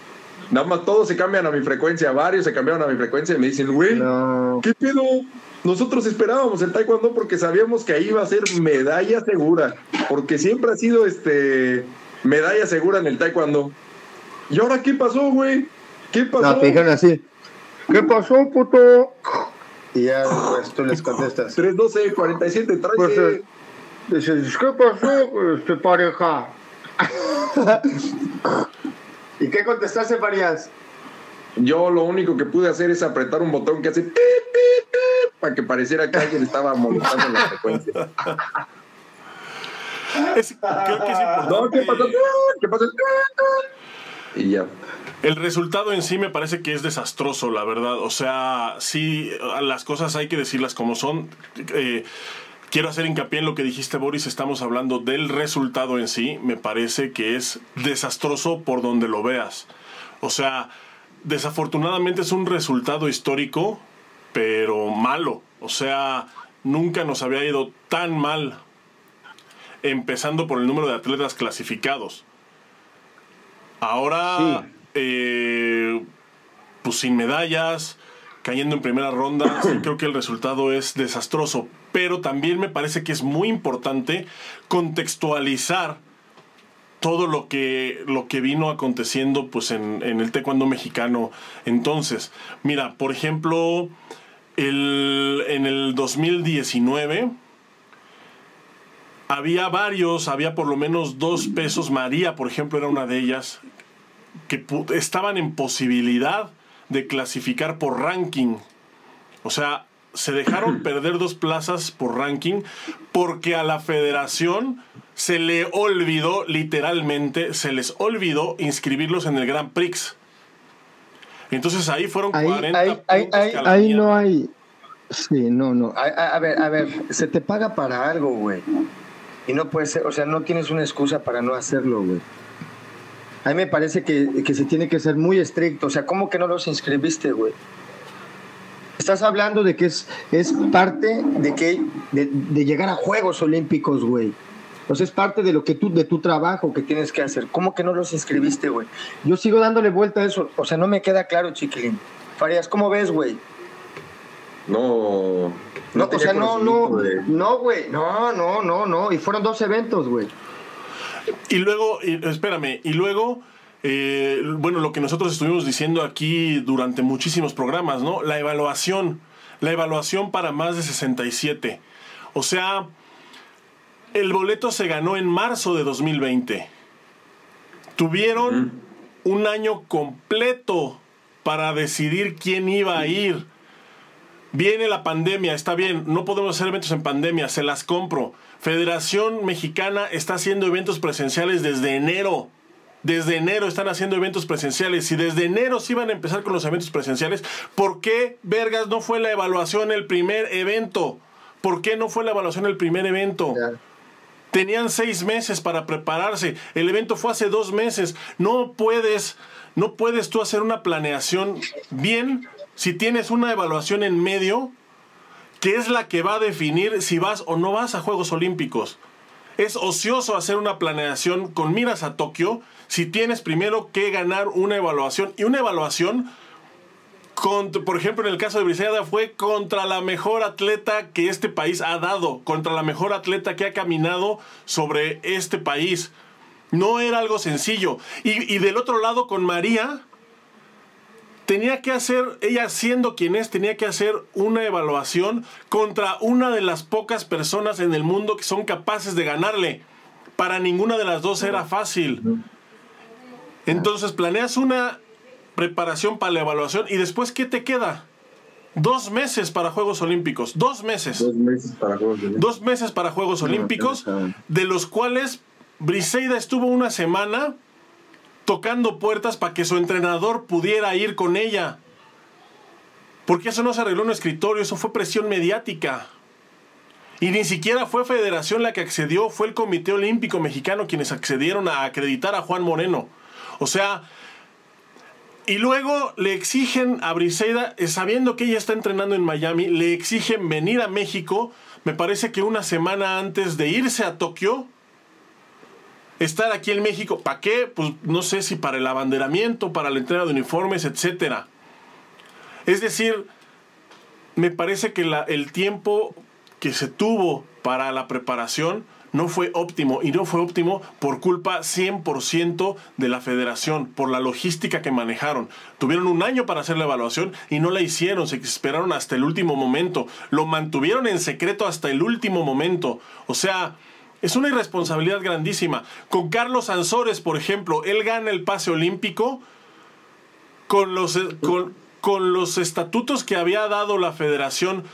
Nada más todos se cambian a mi frecuencia, varios se cambiaron a mi frecuencia y me dicen, güey, ¿qué pedo? Nosotros esperábamos el taekwondo porque sabíamos que ahí iba a ser medalla segura, porque siempre ha sido este medalla segura en el taekwondo. ¿Y ahora qué pasó, güey? ¿Qué pasó? No, te dijeron así. ¿Qué pasó, puto? Y ya pues, tú les contestas. 312 47 trae. Pues, eh, Dices, ¿qué pasó, este, pareja? ¿Y qué contestaste, Farías? Yo lo único que pude hacer es apretar un botón que hace para que pareciera que alguien estaba molestando la frecuencia. creo que es importante. ¿qué pasó? ¿Qué pasó? Y ya. El resultado en sí me parece que es desastroso, la verdad. O sea, sí, las cosas hay que decirlas como son. Eh, Quiero hacer hincapié en lo que dijiste, Boris. Estamos hablando del resultado en sí. Me parece que es desastroso por donde lo veas. O sea, desafortunadamente es un resultado histórico, pero malo. O sea, nunca nos había ido tan mal. Empezando por el número de atletas clasificados. Ahora, eh, pues sin medallas, cayendo en primera ronda, creo que el resultado es desastroso pero también me parece que es muy importante contextualizar todo lo que, lo que vino aconteciendo pues, en, el taekwondo mexicano. Entonces, mira, por ejemplo, en el 2019 había varios, había por lo menos dos pesos, María, por ejemplo, era una de ellas, que estaban en posibilidad de clasificar por ranking. O sea, se dejaron perder dos plazas por ranking porque a la federación se le olvidó, literalmente, se les olvidó inscribirlos en el Grand Prix. Entonces ahí fueron 40 ahí, puntos ahí, que a la ahí mierda. no hay. Sí, no, no. A, a- a ver, a ver, se te paga para algo, güey. Y no puede ser, o sea, no tienes una excusa para no hacerlo, güey. A mí me parece que, que se tiene que ser muy estricto. O sea, ¿cómo que no los inscribiste, güey? Estás hablando de que es, es parte de que de, de llegar a Juegos Olímpicos, güey. O sea, es parte de lo que tú, de tu trabajo que tienes que hacer. ¿Cómo que no los inscribiste, güey? Yo sigo dándole vuelta a eso. O sea, no me queda claro, chiquilín. Farías, ¿cómo ves, güey? No. No, o tenía sea, no, no, de- no, güey, no, no, no, no. Y fueron dos eventos, güey. Y luego, y- espérame, y luego, eh, bueno, lo que nosotros estuvimos diciendo aquí durante muchísimos programas, ¿no? La evaluación, la evaluación para más de 67. O sea, el boleto se ganó en marzo de 2020. Tuvieron un año completo para decidir quién iba a ir. Viene la pandemia, está bien, no podemos hacer eventos en pandemia, se las compro. Federación Mexicana está haciendo eventos presenciales desde enero. Desde enero están haciendo eventos presenciales. Si desde enero se iban a empezar con los eventos presenciales, ¿por qué, Vergas, no fue la evaluación el primer evento? ¿Por qué no fue la evaluación el primer evento? Tenían seis meses para prepararse. El evento fue hace dos meses. No puedes, no puedes tú hacer una planeación bien si tienes una evaluación en medio que es la que va a definir si vas o no vas a Juegos Olímpicos. Es ocioso hacer una planeación con miras a Tokio si tienes primero que ganar una evaluación. Y una evaluación, contra- por ejemplo, en el caso de Briseida, fue contra la mejor atleta que este país ha dado, contra la mejor atleta que ha caminado sobre este país. No era algo sencillo. Y, y del otro lado, con María, tenía que hacer, ella siendo quien es, tenía que hacer una evaluación contra una de las pocas personas en el mundo que son capaces de ganarle. Para ninguna de las dos era fácil. Entonces planeas una preparación para la evaluación y después ¿qué te queda? Dos meses para Juegos Olímpicos. Dos meses. Dos meses para Juegos Olímpicos. Dos meses para Juegos Olímpicos, de los cuales Briseida estuvo una semana tocando puertas para que su entrenador pudiera ir con ella. Porque eso no se arregló en un escritorio, eso fue presión mediática. Y ni siquiera fue Federación la que accedió, fue el Comité Olímpico Mexicano quienes accedieron a acreditar a Juan Moreno. O sea, y luego le exigen a Briseida, eh, sabiendo que ella está entrenando en Miami, le exigen venir a México, me parece que una semana antes de irse a Tokio, estar aquí en México. ¿Para qué? Pues no sé si para el abanderamiento, para la entrega de uniformes, etcétera. Es decir, me parece que el tiempo que se tuvo para la preparación no fue óptimo y no fue óptimo por culpa 100% de la federación, por la logística que manejaron. Tuvieron un año para hacer la evaluación y no la hicieron, se esperaron hasta el último momento, lo mantuvieron en secreto hasta el último momento. O sea, es una irresponsabilidad grandísima. Con Carlos Ansores, por ejemplo, él gana el pase olímpico con los, con, con los estatutos que había dado la federación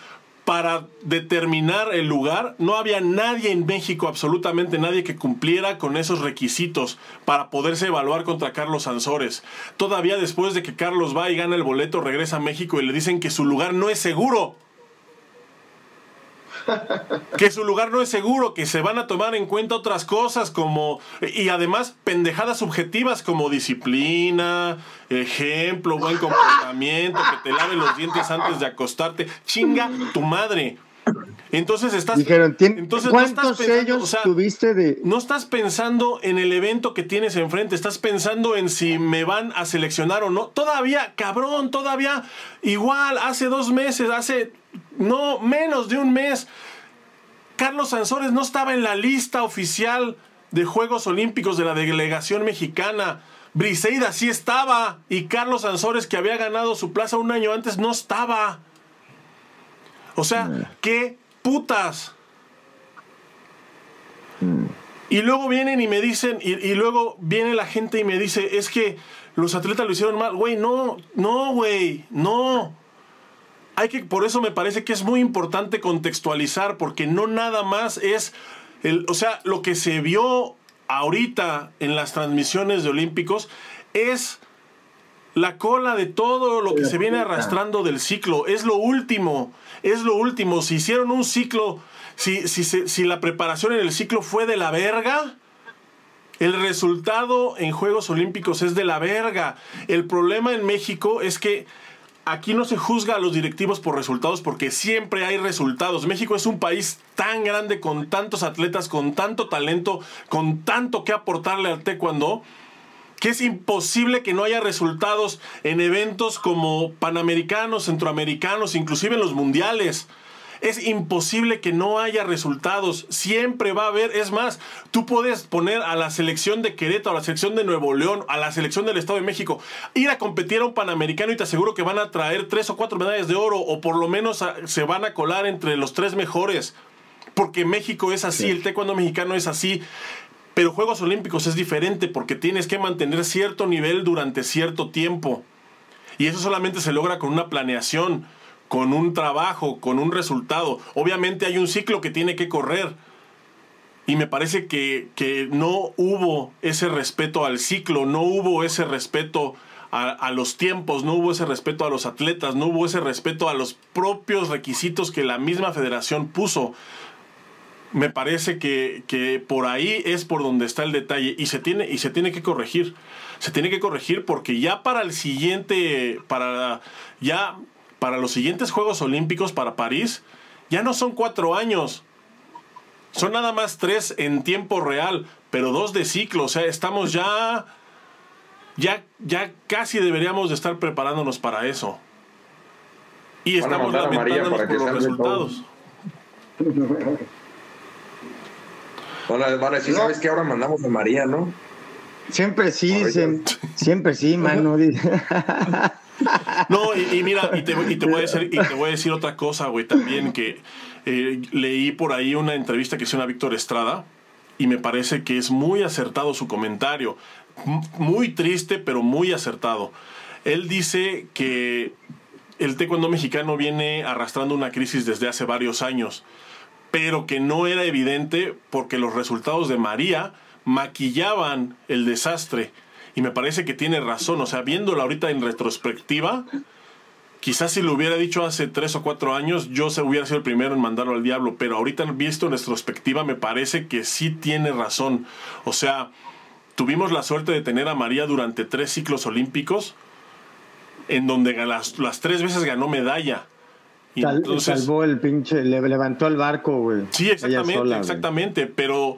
para determinar el lugar, no había nadie en México, absolutamente nadie que cumpliera con esos requisitos para poderse evaluar contra Carlos Ansores. Todavía después de que Carlos va y gana el boleto, regresa a México y le dicen que su lugar no es seguro. Que su lugar no es seguro, que se van a tomar en cuenta otras cosas como y además pendejadas subjetivas como disciplina, ejemplo, buen comportamiento, que te laves los dientes antes de acostarte. Chinga tu madre. Entonces estás Dijeron, "Tien- entonces no estás ¿cuántos pensando, sellos o sea, tuviste de...? no estás pensando en el evento que tienes enfrente, estás pensando en si me van a seleccionar o no. Todavía, cabrón, todavía igual, hace dos meses, hace no menos de un mes, Carlos Sansores no estaba en la lista oficial de Juegos Olímpicos de la delegación mexicana. Briseida sí estaba y Carlos Sansores, que había ganado su plaza un año antes, no estaba. O sea, qué putas. Y luego vienen y me dicen, y, y luego viene la gente y me dice, es que los atletas lo hicieron mal. Güey, no, no, güey, no. Hay que, por eso me parece que es muy importante contextualizar, porque no nada más es, el, o sea, lo que se vio ahorita en las transmisiones de Olímpicos es la cola de todo lo que se viene arrastrando del ciclo. Es lo último, es lo último. Si hicieron un ciclo, si, si, si la preparación en el ciclo fue de la verga, el resultado en Juegos Olímpicos es de la verga. El problema en México es que aquí no se juzga a los directivos por resultados porque siempre hay resultados. México es un país tan grande con tantos atletas, con tanto talento, con tanto que aportarle al taekwondo que es imposible que no haya resultados en eventos como panamericanos, centroamericanos, inclusive en los mundiales. Es imposible que no haya resultados. Siempre va a haber. Es más, tú puedes poner a la selección de Querétaro, a la selección de Nuevo León, a la selección del Estado de México, ir a competir a un panamericano y te aseguro que van a traer tres o cuatro medallas de oro o por lo menos se van a colar entre los tres mejores. Porque México es así, el taekwondo mexicano es así. Pero Juegos Olímpicos es diferente porque tienes que mantener cierto nivel durante cierto tiempo. Y eso solamente se logra con una planeación, con un trabajo, con un resultado. Obviamente hay un ciclo que tiene que correr. Y me parece que, que no hubo ese respeto al ciclo, no hubo ese respeto a, a, los tiempos, no hubo ese respeto a los atletas, no hubo ese respeto a los propios requisitos que la misma federación puso me parece que, que, por ahí es por donde está el detalle y se tiene y se tiene que corregir se tiene que corregir porque ya para el siguiente para ya para los siguientes Juegos Olímpicos para París ya no son cuatro años son nada más tres en tiempo real pero dos de ciclo o sea estamos ya ya ya casi deberíamos de estar preparándonos para eso y estamos lamentándonos por los resultados Van a, van a decir, no. ¿sabes qué? Ahora mandamos a María, ¿no? Siempre sí, dicen. Siempre sí, mano. no, y, mira, y te, voy a decir, otra cosa, güey, también que eh, leí por ahí una entrevista que hicieron a Víctor Estrada y me parece que es muy acertado su comentario. Muy triste, pero muy acertado. Él dice que el taekwondo mexicano viene arrastrando una crisis desde hace varios años pero que no era evidente porque los resultados de María maquillaban el desastre. Y me parece que tiene razón, o sea, viéndolo ahorita en retrospectiva, quizás si lo hubiera dicho hace tres o cuatro años, yo se hubiera sido el primero en mandarlo al diablo, pero ahorita visto en retrospectiva me parece que sí tiene razón. O sea, tuvimos la suerte de tener a María durante tres ciclos olímpicos, en donde las, las tres veces ganó medalla y Sal, entonces, salvó el pinche, le levantó el barco, güey. Sí, exactamente, sola, exactamente, pero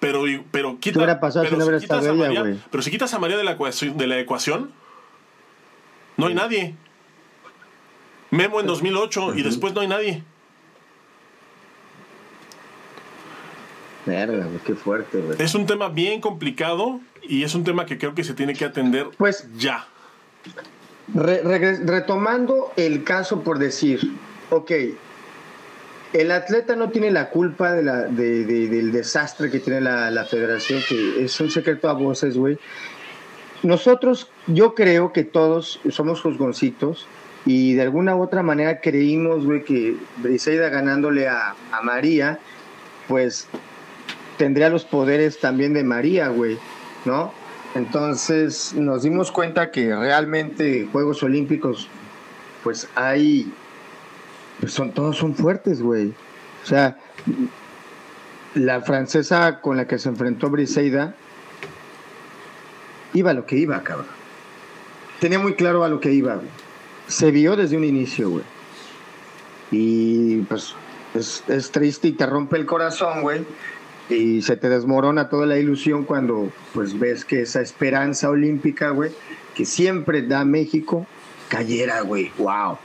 pero pero quita, ¿Qué hubiera pasado pero, si no quitas a María, pero si quitas a María de la ecuación, de la ecuación no hay nadie. Memo en 2008 uh -huh. y después no hay nadie. Verga, qué fuerte, güey. Es un tema bien complicado y es un tema que creo que se tiene que atender pues, ya. Re, re, retomando el caso por decir, ok, el atleta no tiene la culpa de la, de, de, del desastre que tiene la, la, federación, que es un secreto a voces, güey. Nosotros, yo creo que todos somos juzgoncitos y de alguna u otra manera creímos, güey, que Briseida ganándole a, a María, pues tendría los poderes también de María, güey, ¿no? Entonces nos dimos cuenta que realmente Juegos Olímpicos, pues hay, pues son, todos son fuertes, güey. O sea, la francesa con la que se enfrentó Briseida iba a lo que iba, cabrón. Tenía muy claro a lo que iba, güey. Se vio desde un inicio, güey. Y pues es, es triste y te rompe el corazón, güey y se te desmorona toda la ilusión cuando pues ves que esa esperanza olímpica, güey, que siempre da México, cayera, güey. Wow.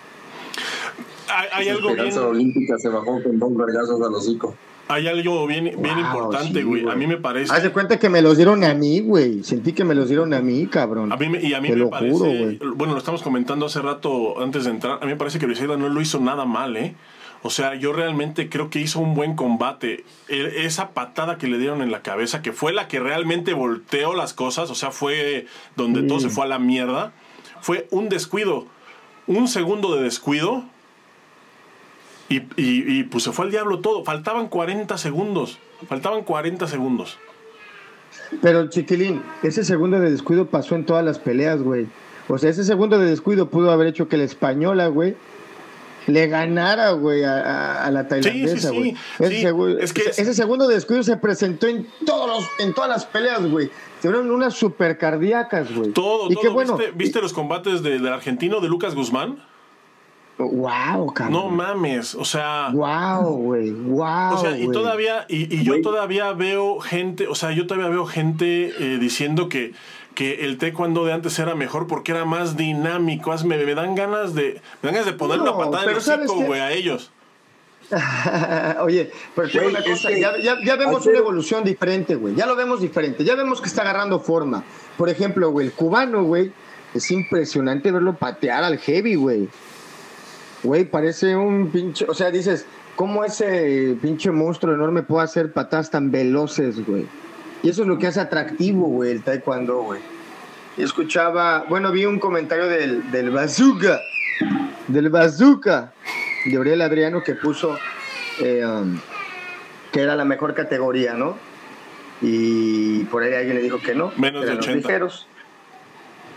Hay, algo bien olímpica se bajó con dos vergazos al hocico. hay algo bien, bien Wow, importante, sí, güey. a mí me parece Haz de cuenta que me los dieron a mí, güey. Sentí que me los dieron a mí, cabrón. A mí me- y a mí Te me lo parece, juro, güey. bueno, lo estamos comentando hace rato antes de entrar, a mí me parece que Briseida no lo hizo nada mal, ¿eh? O sea, yo realmente creo que hizo un buen combate. E- esa patada que le dieron en la cabeza, que fue la que realmente volteó las cosas, o sea, fue donde todo se fue a la mierda, fue un descuido. Un segundo de descuido. Y, y- y, pues se fue al diablo todo. Faltaban 40 segundos. Faltaban 40 segundos. Pero chiquilín, ese segundo de descuido pasó en todas las peleas, güey. O sea, ese segundo de descuido pudo haber hecho que la española, güey, le ganara, güey, a, a- a la tailandesa, sí, güey. sí, ese, sí. segu- Es que ese- es- ese segundo de descuido se presentó en todos los, en todas las peleas, güey. Se fueron unas super cardíacas, güey. Todo, y todo. qué bueno. ¿Viste, viste los combates de- del argentino de Lucas Guzmán? Wow, cabrón. No mames, o sea. Wow, güey. Wow. O sea, y todavía, y, y yo todavía veo gente, o sea, yo todavía veo gente eh, diciendo que, que el taekwondo de antes era mejor porque era más dinámico. Me, me dan ganas de, me dan ganas de poner No, una patada en pero el ¿sabes hocico, güey, a ellos. Oye, pero Güey, una cosa, que ya, ya- ya vemos hacer- una evolución diferente, güey. Ya lo vemos diferente. Ya vemos que está agarrando forma. Por ejemplo, güey, el cubano, güey, es impresionante verlo patear al heavy, güey. Güey, parece un pinche. O sea, dices, ¿cómo ese pinche monstruo enorme puede hacer patadas tan veloces, güey? Y eso es lo que hace atractivo, güey, el taekwondo, güey. Y escuchaba, bueno, vi un comentario del, del bazooka, del bazooka, de Gabriel Adriano que puso eh, um, que era la mejor categoría, ¿no? Y por ahí alguien le dijo que no. Menos que de eran los 80. ligeros.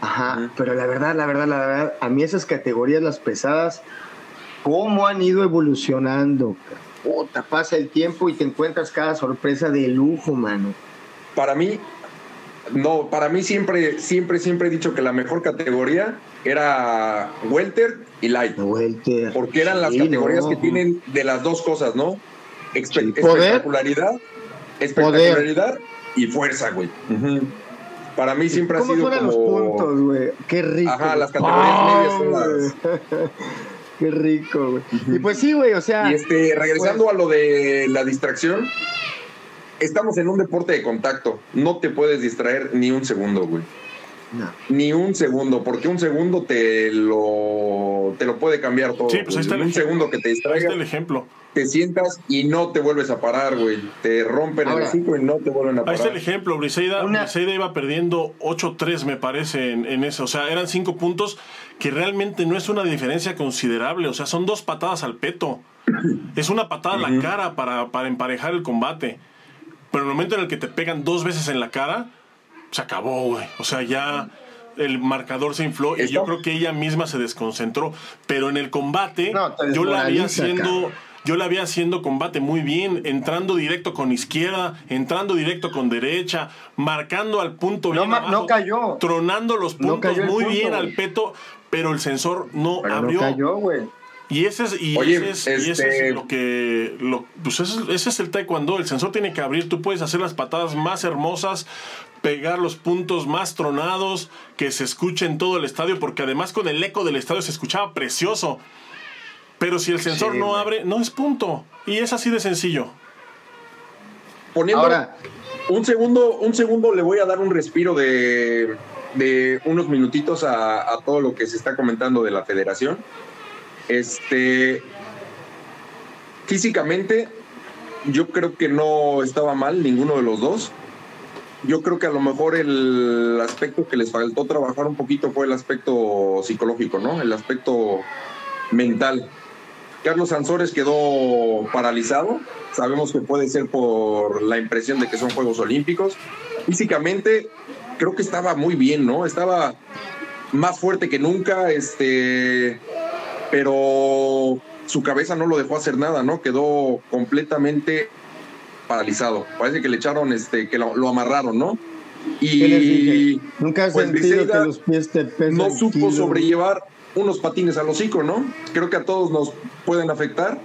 Ajá, pero la verdad, la verdad, la verdad, a mí esas categorías, las pesadas, ¿cómo han ido evolucionando? Puta, pasa el tiempo y te encuentras cada sorpresa de lujo, mano. Para mí, no, para mí siempre, siempre, siempre he dicho que la mejor categoría era Welter y Light. Vuelta. Porque eran las categorías no. que tienen de las dos cosas, ¿no? Expe- Sí. Poder. Espectacularidad, espectacularidad y fuerza, güey. Para mí siempre ha ¿Cómo sido como... los puntos, güey? Qué rico. Ajá, las categorías medias son las-. Qué rico, güey. Y pues sí, güey, o sea. Y este, regresando pues- a lo de la distracción, estamos en un deporte de contacto. No te puedes distraer ni un segundo, güey. No. Ni un segundo, porque un segundo te lo, te lo puede cambiar todo. Sí, pues ahí está el un ejemplo. segundo que te Ahí distraiga, está el ejemplo. te sientas y no te vuelves a parar, güey. Te rompen Ahora- el hocico y no te vuelven a Ahí parar. está el ejemplo. Briseida, Una- Briseida iba perdiendo 8-3, me parece, en, en eso. O sea, eran 5 puntos que realmente no es una diferencia considerable. O sea, son dos patadas al peto. Es una patada a la cara para, para emparejar el combate. Pero en el momento en el que te pegan dos veces en la cara, se acabó, güey. O sea, ya el marcador se infló y yo creo que ella misma se desconcentró. Pero en el combate, No, yo la vi haciendo. Yo la vi haciendo combate muy bien, entrando directo con izquierda, entrando directo con derecha, marcando al punto No bien abajo, no cayó. tronando los puntos muy punto, bien al peto, pero el sensor no Pero abrió. no cayó, güey. Y ese es, y Oye, ese es, y ese este- es lo que. Lo, pues ese, es- ese es el taekwondo. El sensor tiene que abrir. Tú puedes hacer las patadas más hermosas, pegar los puntos más tronados, que se escuche en todo el estadio, porque además con el eco del estadio se escuchaba precioso. Pero si el sensor Sí, no güey. abre, no es punto. Y es así de sencillo. Poniendo Ahora, un segundo, un segundo le voy a dar un respiro de, de unos minutitos a, a todo lo que se está comentando de la federación. Este, físicamente, yo creo que no estaba mal ninguno de los dos. Yo creo que a lo mejor el aspecto que les faltó trabajar un poquito fue el aspecto psicológico, ¿no? El aspecto mental. Carlos Sansores quedó paralizado. Sabemos que puede ser por la impresión de que son Juegos Olímpicos. Físicamente, creo que estaba muy bien, ¿no? Estaba más fuerte que nunca, este, pero su cabeza no lo dejó hacer nada, ¿no? Quedó completamente paralizado. Parece que le echaron, este, que lo, lo amarraron, ¿no? ¿qué les Y? Nunca has pues, sentido Briseida que los pies te no supo sobrellevar unos patines al hocico, ¿no? Creo que a todos nos pueden afectar,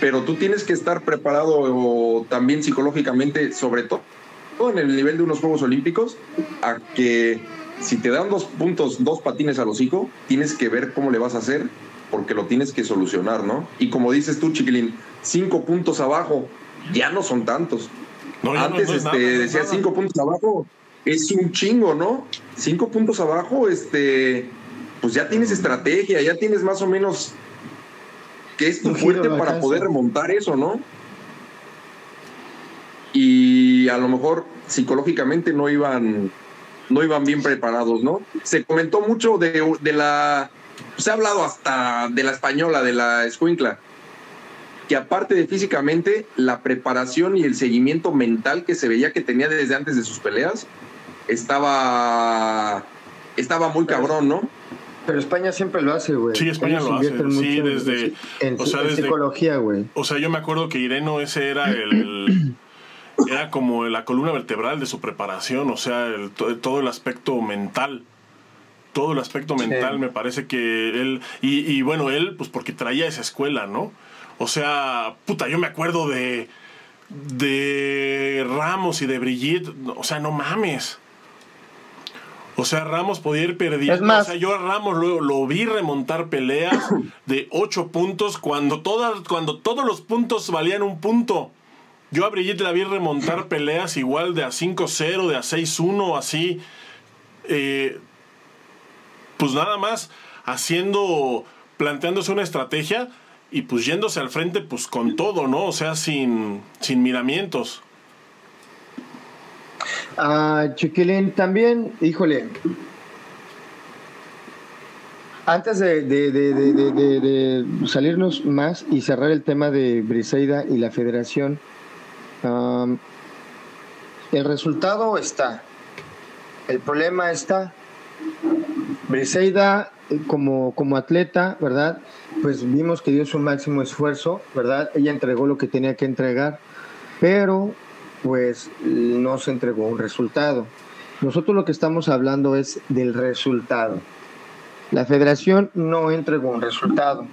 pero tú tienes que estar preparado o también psicológicamente, sobre todo en el nivel de unos Juegos Olímpicos, a que si te dan dos puntos, dos patines al hocico, tienes que ver cómo le vas a hacer, porque lo tienes que solucionar, ¿no? Y como dices tú, Chiquilín, cinco puntos abajo, ya no son tantos. No, ya no- Antes no es este, decía cinco puntos abajo, es un chingo, ¿no? Cinco puntos abajo, este, pues ya tienes estrategia, ya tienes más o menos que es tu fuerte para poder remontar eso, ¿no? Y a lo mejor psicológicamente no iban, no iban bien preparados, ¿no? Se comentó mucho de, de la. Se ha hablado hasta de la española, de la escuincla que aparte de físicamente, la preparación y el seguimiento mental que se veía que tenía desde antes de sus peleas, estaba, estaba muy cabrón, ¿no? Pero España siempre lo hace, güey. Sí, España lo hace. Sí, desde. En, o sea, desde, psicología, güey. O sea, yo me acuerdo que Ireno ese era el. era como la columna vertebral de su preparación, o sea, el, todo el aspecto mental todo el aspecto mental me parece que él y, y, bueno él pues porque traía esa escuela no o sea, puta, yo me acuerdo de, de Ramos y de Brigitte. O sea, no mames. O sea, Ramos podía ir perdiendo. o sea, yo a Ramos lo, lo, vi remontar peleas de 8 puntos cuando, todas, cuando todos los puntos valían un punto. Yo a Brigitte la vi remontar peleas igual de a 5-0, de a 6-1, así. Eh, pues nada más haciendo, planteándose una estrategia y pues yéndose al frente pues con todo, ¿no? O sea, sin, sin miramientos. Ah, Chiquilín, también, híjole, antes de, salirnos más y cerrar el tema de Briseida y la federación, el resultado está, el problema está. Briseida como, como atleta, ¿verdad? Pues vimos que dio su máximo esfuerzo, ¿verdad? Ella entregó lo que tenía que entregar, pero pues no se entregó un resultado. Nosotros lo que estamos hablando es del resultado. La federación no entregó un resultado.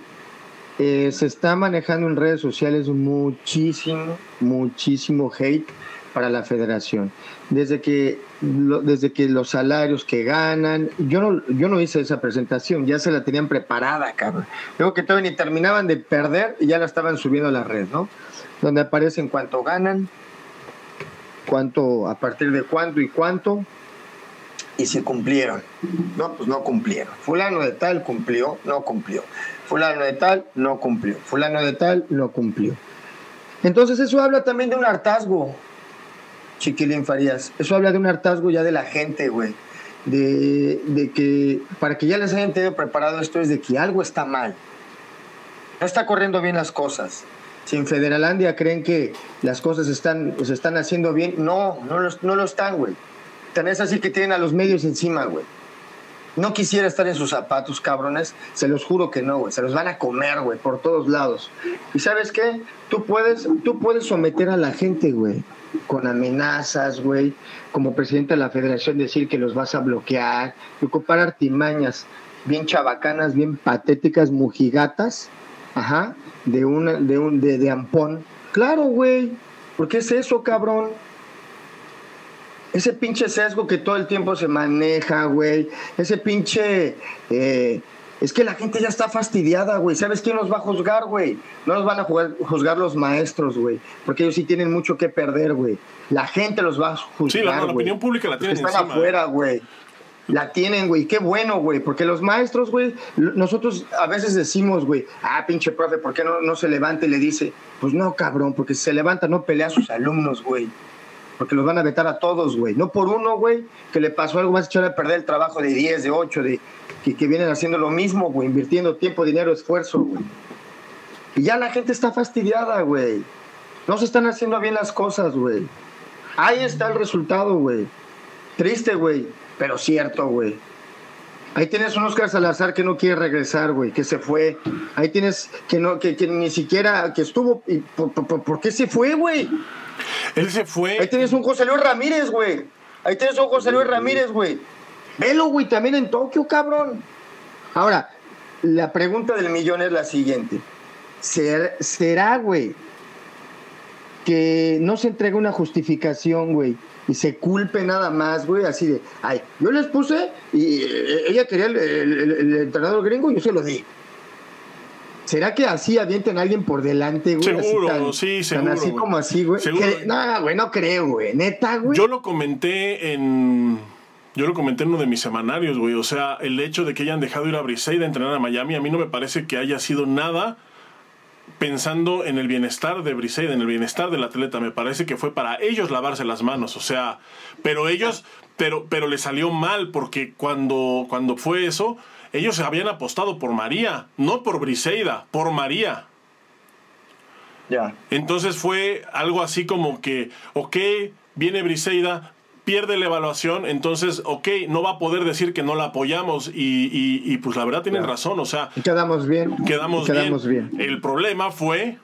Eh, se está manejando en redes sociales muchísimo, muchísimo hate para la federación. Desde que, desde que los salarios que ganan, yo no, yo no hice esa presentación, ya se la tenían preparada, cabrón. Luego que todavía ni terminaban de perder y ya la estaban subiendo a la red, ¿no? Donde aparecen cuánto ganan, cuánto, a partir de cuánto y cuánto, y si cumplieron. No, pues no cumplieron. Fulano de tal cumplió, no cumplió. Fulano de tal no cumplió. Fulano de tal no cumplió. Entonces eso habla también de un hartazgo, Chiquilín Farías. Eso habla de un hartazgo ya de la gente, güey. De, que para que ya les hayan tenido preparado esto es de que algo está mal. No está corriendo bien las cosas. Si en Federalandia creen que las cosas están, se están haciendo bien, no, no lo, no lo están, güey. Tan es así que tienen a los medios encima, güey. No quisiera estar en sus zapatos, cabrones. Se los juro que no, güey. Se los van a comer, güey, por todos lados. ¿Y sabes qué? Tú puedes, tú puedes someter a la gente, güey con amenazas, güey, como presidente de la federación decir que los vas a bloquear, y ocupar artimañas bien chabacanas, bien patéticas, mujigatas, ajá, de una, de un, de, de ampón. Claro, güey, porque es eso, cabrón. Ese pinche sesgo que todo el tiempo se maneja, güey. Ese pinche eh, es que la gente ya está fastidiada, güey. ¿Sabes quién nos va a juzgar, güey? No nos van a juzgar los maestros, güey. Porque ellos sí tienen mucho que perder, güey. La gente los va a juzgar. Sí, la, opinión pública la tienen. Están afuera, güey. La tienen, güey. Qué bueno, güey. Porque los maestros, güey, nosotros a veces decimos, güey, ah, pinche profe, ¿por qué no, no se levanta y le dice? Pues no, cabrón, porque si se levanta no pelea a sus alumnos, güey porque los van a vetar a todos, güey. No por uno, güey, que le pasó algo más echar a perder el trabajo de 10, de 8, de, que, que vienen haciendo lo mismo, güey, invirtiendo tiempo, dinero, esfuerzo, güey. Y ya la gente está fastidiada, güey. No se están haciendo bien las cosas, güey. Ahí está el resultado, güey. Triste, güey, pero cierto, güey. Ahí tienes un Oscar Salazar que no quiere regresar, güey, que se fue. Ahí tienes que no, que, ni siquiera, que estuvo. Y por, por, qué se fue, güey? Él se fue. Ahí tienes un José Luis Ramírez, güey. Ahí tienes un José Luis Ramírez, güey. Velo, güey, también en Tokio, cabrón. Ahora, la pregunta del millón es la siguiente. ¿Será, güey, que no se entregue una justificación, güey, y se culpe nada más, güey, así de, ay, yo les puse y eh, ella quería el, entrenador gringo y yo se lo di. ¿Será que así avienten a alguien por delante, güey? Seguro, sí, seguro. así como así, güey. No, güey, no creo, güey. Neta, güey. Yo lo comenté en yo lo comenté en uno de mis semanarios, güey. O sea, el hecho de que hayan dejado ir a Briseida a entrenar a Miami, a mí no me parece que haya sido nada pensando en el bienestar de Briseida, en el bienestar del atleta. Me parece que fue para ellos lavarse las manos, o sea, pero ellos, pero, pero le salió mal porque cuando, cuando fue eso, ellos habían apostado por María, no por Briseida, por María. Ya. Entonces fue algo así como que, ok, viene Briseida, pierde la evaluación, entonces, ok, no va a poder decir que no la apoyamos y, y- y, pues la verdad tienen razón, o sea, quedamos bien. quedamos bien. bien. El problema fue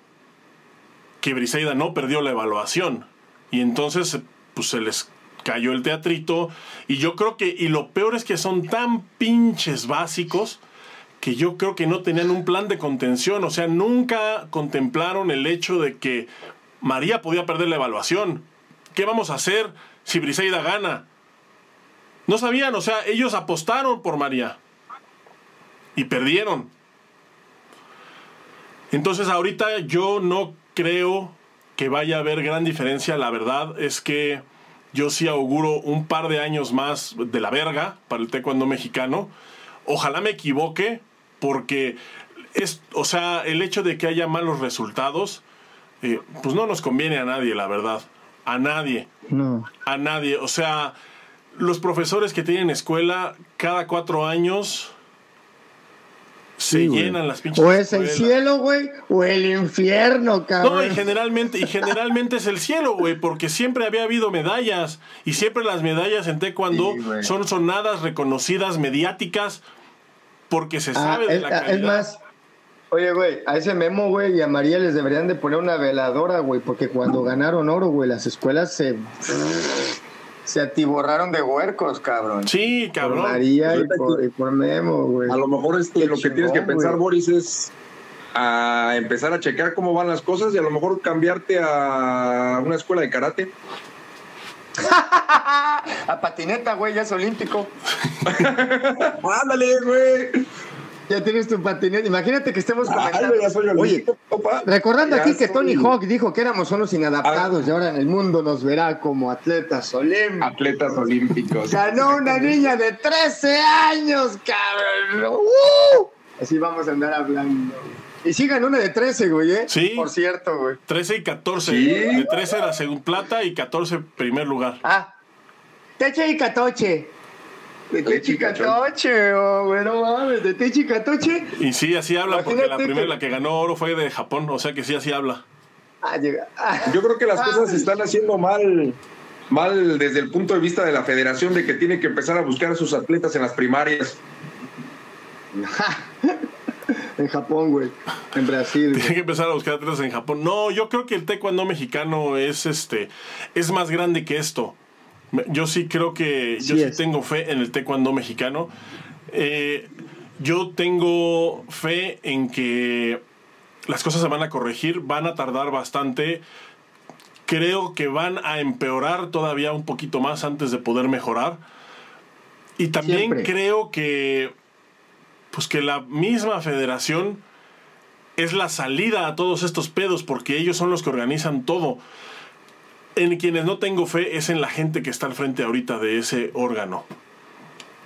que Briseida no perdió la evaluación y entonces pues se les cayó el teatrito y yo creo que y lo peor es que son tan pinches básicos que yo creo que no tenían un plan de contención, o sea, nunca contemplaron el hecho de que María podía perder la evaluación. ¿Qué vamos a hacer si Briseida gana? No sabían, o sea, ellos apostaron por María y perdieron. Entonces ahorita yo no creo que vaya a haber gran diferencia. La verdad es que yo sí auguro un par de años más de la verga para el taekwondo mexicano. Ojalá me equivoque porque es, o sea, el hecho de que haya malos resultados, eh, pues no nos conviene a nadie, la verdad. A nadie No. a nadie. O sea, los profesores que tienen escuela cada cuatro años se Sí, llenan las pinches. O es el cielo, güey, o el infierno, cabrón. No, y generalmente, y generalmente es el cielo, güey, porque siempre había habido medallas. Y siempre las medallas en taekwondo Sí, son sonadas, reconocidas, mediáticas, porque se Ah, sabe de la ah, calidad. es más, oye, güey, a ese Memo, güey, y a María les deberían de poner una veladora, güey, porque cuando ganaron oro, güey, las escuelas se, se atiborraron de huercos, cabrón. Sí, Por cabrón. María y por, y por Memo, güey. A lo mejor este, lo que tienes que pensar, güey. Boris, es a empezar a checar cómo van las cosas y a lo mejor cambiarte a una escuela de karate. a patineta, güey, ya es olímpico. ¡Ándale, güey! Ya tienes tu patineta. Imagínate que estemos Ay, comentando. ya soy Oye, papá. recordando Ya aquí que soy Tony Hawk dijo que éramos unos inadaptados y ahora en el mundo nos verá como atletas olímpicos. Atletas olímpicos. Ganó una niña de 13 años, cabrón. ¡Uh! Así vamos a andar hablando. Y sí ganó una de 13, güey, ¿eh? Sí. Por cierto, güey. 13 y 14. Sí. De 13 era según plata y 14 primer lugar. Ah. Teche y Catoche. De Teche Teche y y Catoche, oh, güey, no mames. De Teche y Catoche. Y sí, así habla, porque la primera, que- la que ganó oro fue de Japón, o sea que sí, así habla. Ah, llega. Ah. Yo creo que las cosas se Ay. están haciendo mal, mal desde el punto de vista de la federación, de que tiene que empezar a buscar a sus atletas en las primarias. En Japón, güey. En Brasil, Tiene güey. que empezar a buscar atletas en Japón. No, yo creo que el taekwondo mexicano es este es más grande que esto. Yo sí creo que yo Sí tengo fe en el taekwondo mexicano. Eh, yo tengo fe en que las cosas se van a corregir, van a tardar bastante. Creo que van a empeorar todavía un poquito más antes de poder mejorar. Y también Siempre. creo que pues que la misma federación es la salida a todos estos pedos porque ellos son los que organizan todo. En quienes no tengo fe es en la gente que está al frente ahorita de ese órgano.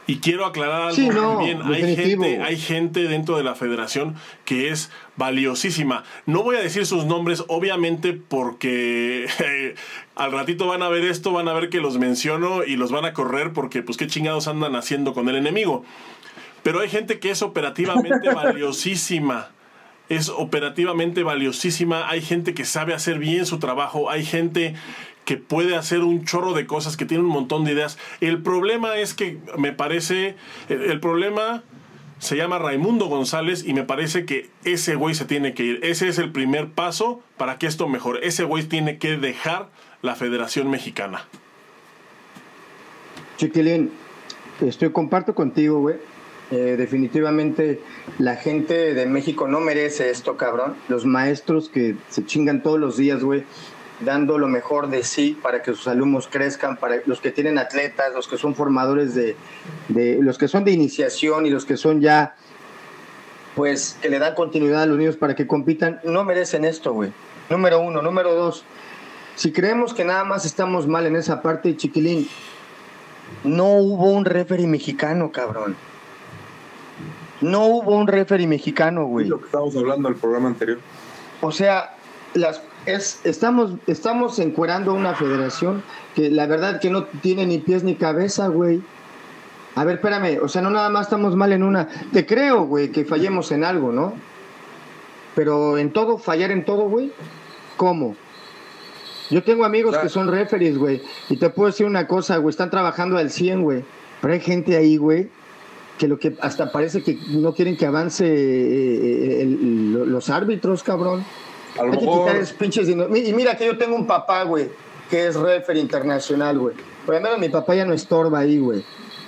Y quiero aclarar algo Sí, no, también. Hay gente, hay gente dentro de la federación que es valiosísima. No voy a decir sus nombres, obviamente, porque eh, al ratito van a ver esto, van a ver que los menciono y los van a correr porque, pues, qué chingados andan haciendo con el enemigo. Pero hay gente que es operativamente valiosísima. Es operativamente valiosísima. Hay gente que sabe hacer bien su trabajo. Hay gente que puede hacer un chorro de cosas, que tiene un montón de ideas. El problema es que me parece. El, problema se llama Raimundo González y me parece que ese güey se tiene que ir. Ese es el primer paso para que esto mejore. Ese güey tiene que dejar la Federación Mexicana. Chiquilín, estoy comparto contigo, güey. Eh, definitivamente la gente de México no merece esto, cabrón. Los maestros que se chingan todos los días, güey, dando lo mejor de sí para que sus alumnos crezcan, para los que tienen atletas, los que son formadores de, de los que son de iniciación y los que son ya, pues, que le dan continuidad a los niños para que compitan, no merecen esto, güey. Número uno. Número dos, si creemos que nada más estamos mal en esa parte, chiquilín, no hubo un referee mexicano, cabrón. No hubo un referee mexicano, güey. lo que estábamos hablando en el programa anterior. o sea, las, es, estamos, estamos encuerando una federación que la verdad que no tiene ni pies ni cabeza, güey. A ver, espérame, o sea, no nada más estamos mal en una. Te creo, güey, que fallemos en algo, ¿no? Pero en todo, fallar en todo, güey. ¿Cómo? Yo tengo amigos que son referees, güey. Y te puedo decir una cosa, güey. Están trabajando al 100, güey. Pero hay gente ahí, güey, que lo que hasta parece que no quieren que avance eh, eh, los árbitros, cabrón. Hay que quitar esos pinches. Y mira que yo tengo un papá, güey, que es referee internacional, güey. Por lo menos mi papá ya no estorba ahí, güey.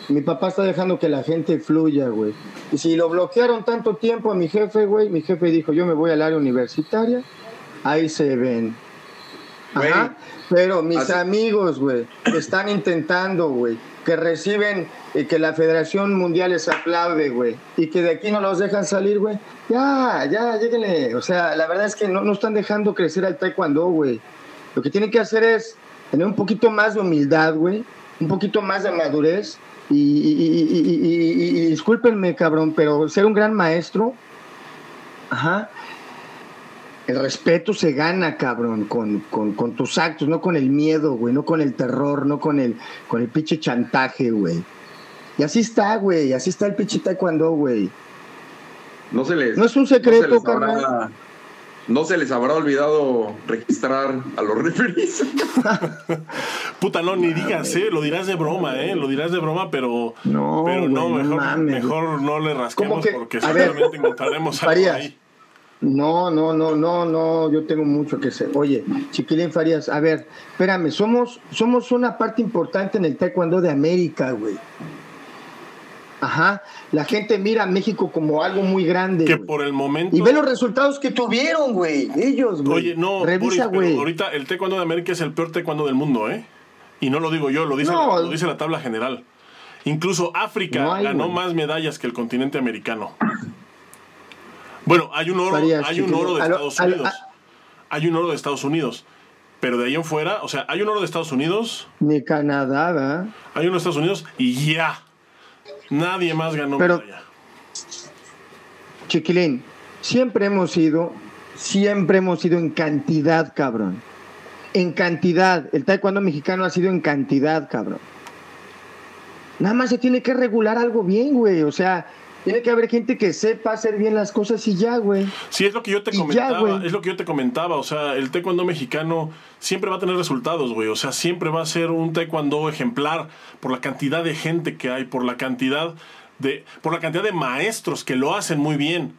Mi papá está dejando que la gente fluya, güey. Y si lo bloquearon tanto tiempo a mi jefe, güey, mi jefe dijo, yo me voy al área universitaria, ahí se ven. Ajá. Pero mis amigos, güey, están intentando, güey, que reciben y que la Federación Mundial les aplaude, güey, y que de aquí no los dejan salir, güey. Ya, ya, lléguenle. O sea, la verdad es que no, no están dejando crecer al taekwondo, güey. Lo que tienen que hacer es tener un poquito más de humildad, güey, un poquito más de madurez y, discúlpenme, cabrón, pero ser un gran maestro, ajá, el respeto se gana, cabrón, con, tus actos, no con el miedo, güey, no con el terror, no con el, con el pinche chantaje, güey. Y así está, güey, así está el pinche taekwondo, güey. No se les. No es un secreto, cabrón no se les habrá olvidado registrar a los referees. Puta, no, ni digas, ¿eh? Lo dirás de broma, ¿eh? Lo dirás de broma, pero no, pero no, mejor, mejor no le rasquemos porque seguramente encontraremos algo ahí. No, no, no, no, no, yo tengo mucho que ser. Oye, Chiquilín Farías, a ver, espérame, somos, somos una parte importante en el taekwondo de América, güey. Ajá. La gente mira a México como algo muy grande. Que por el momento. Y ve los resultados que tuvieron, güey. Ellos, güey. Oye, no, Revisa, güey. Ahorita el taekwondo de América es el peor taekwondo del mundo, ¿eh? Y no lo digo yo, lo dice, lo dice la tabla general. Incluso África ganó más medallas que el continente americano. Bueno, hay un oro, hay un oro de Estados Unidos. hay un oro de Estados Unidos. Pero de ahí en fuera, o sea, hay un oro de Estados Unidos. Ni Canadá, ¿verdad? Hay uno de Estados Unidos y ya. Nadie más ganó Pero, Chiquilín, siempre hemos ido, siempre hemos ido en cantidad, cabrón. En cantidad. El taekwondo mexicano ha sido en cantidad, cabrón. Nada más se tiene que regular algo bien, güey. O sea, tiene que haber gente que sepa hacer bien las cosas y ya, güey. Sí, es lo que yo te comentaba. es lo que yo te comentaba. O sea, el taekwondo mexicano siempre va a tener resultados, güey. O sea, siempre va a ser un taekwondo ejemplar por la cantidad de gente que hay, por la cantidad de, por la cantidad de maestros que lo hacen muy bien.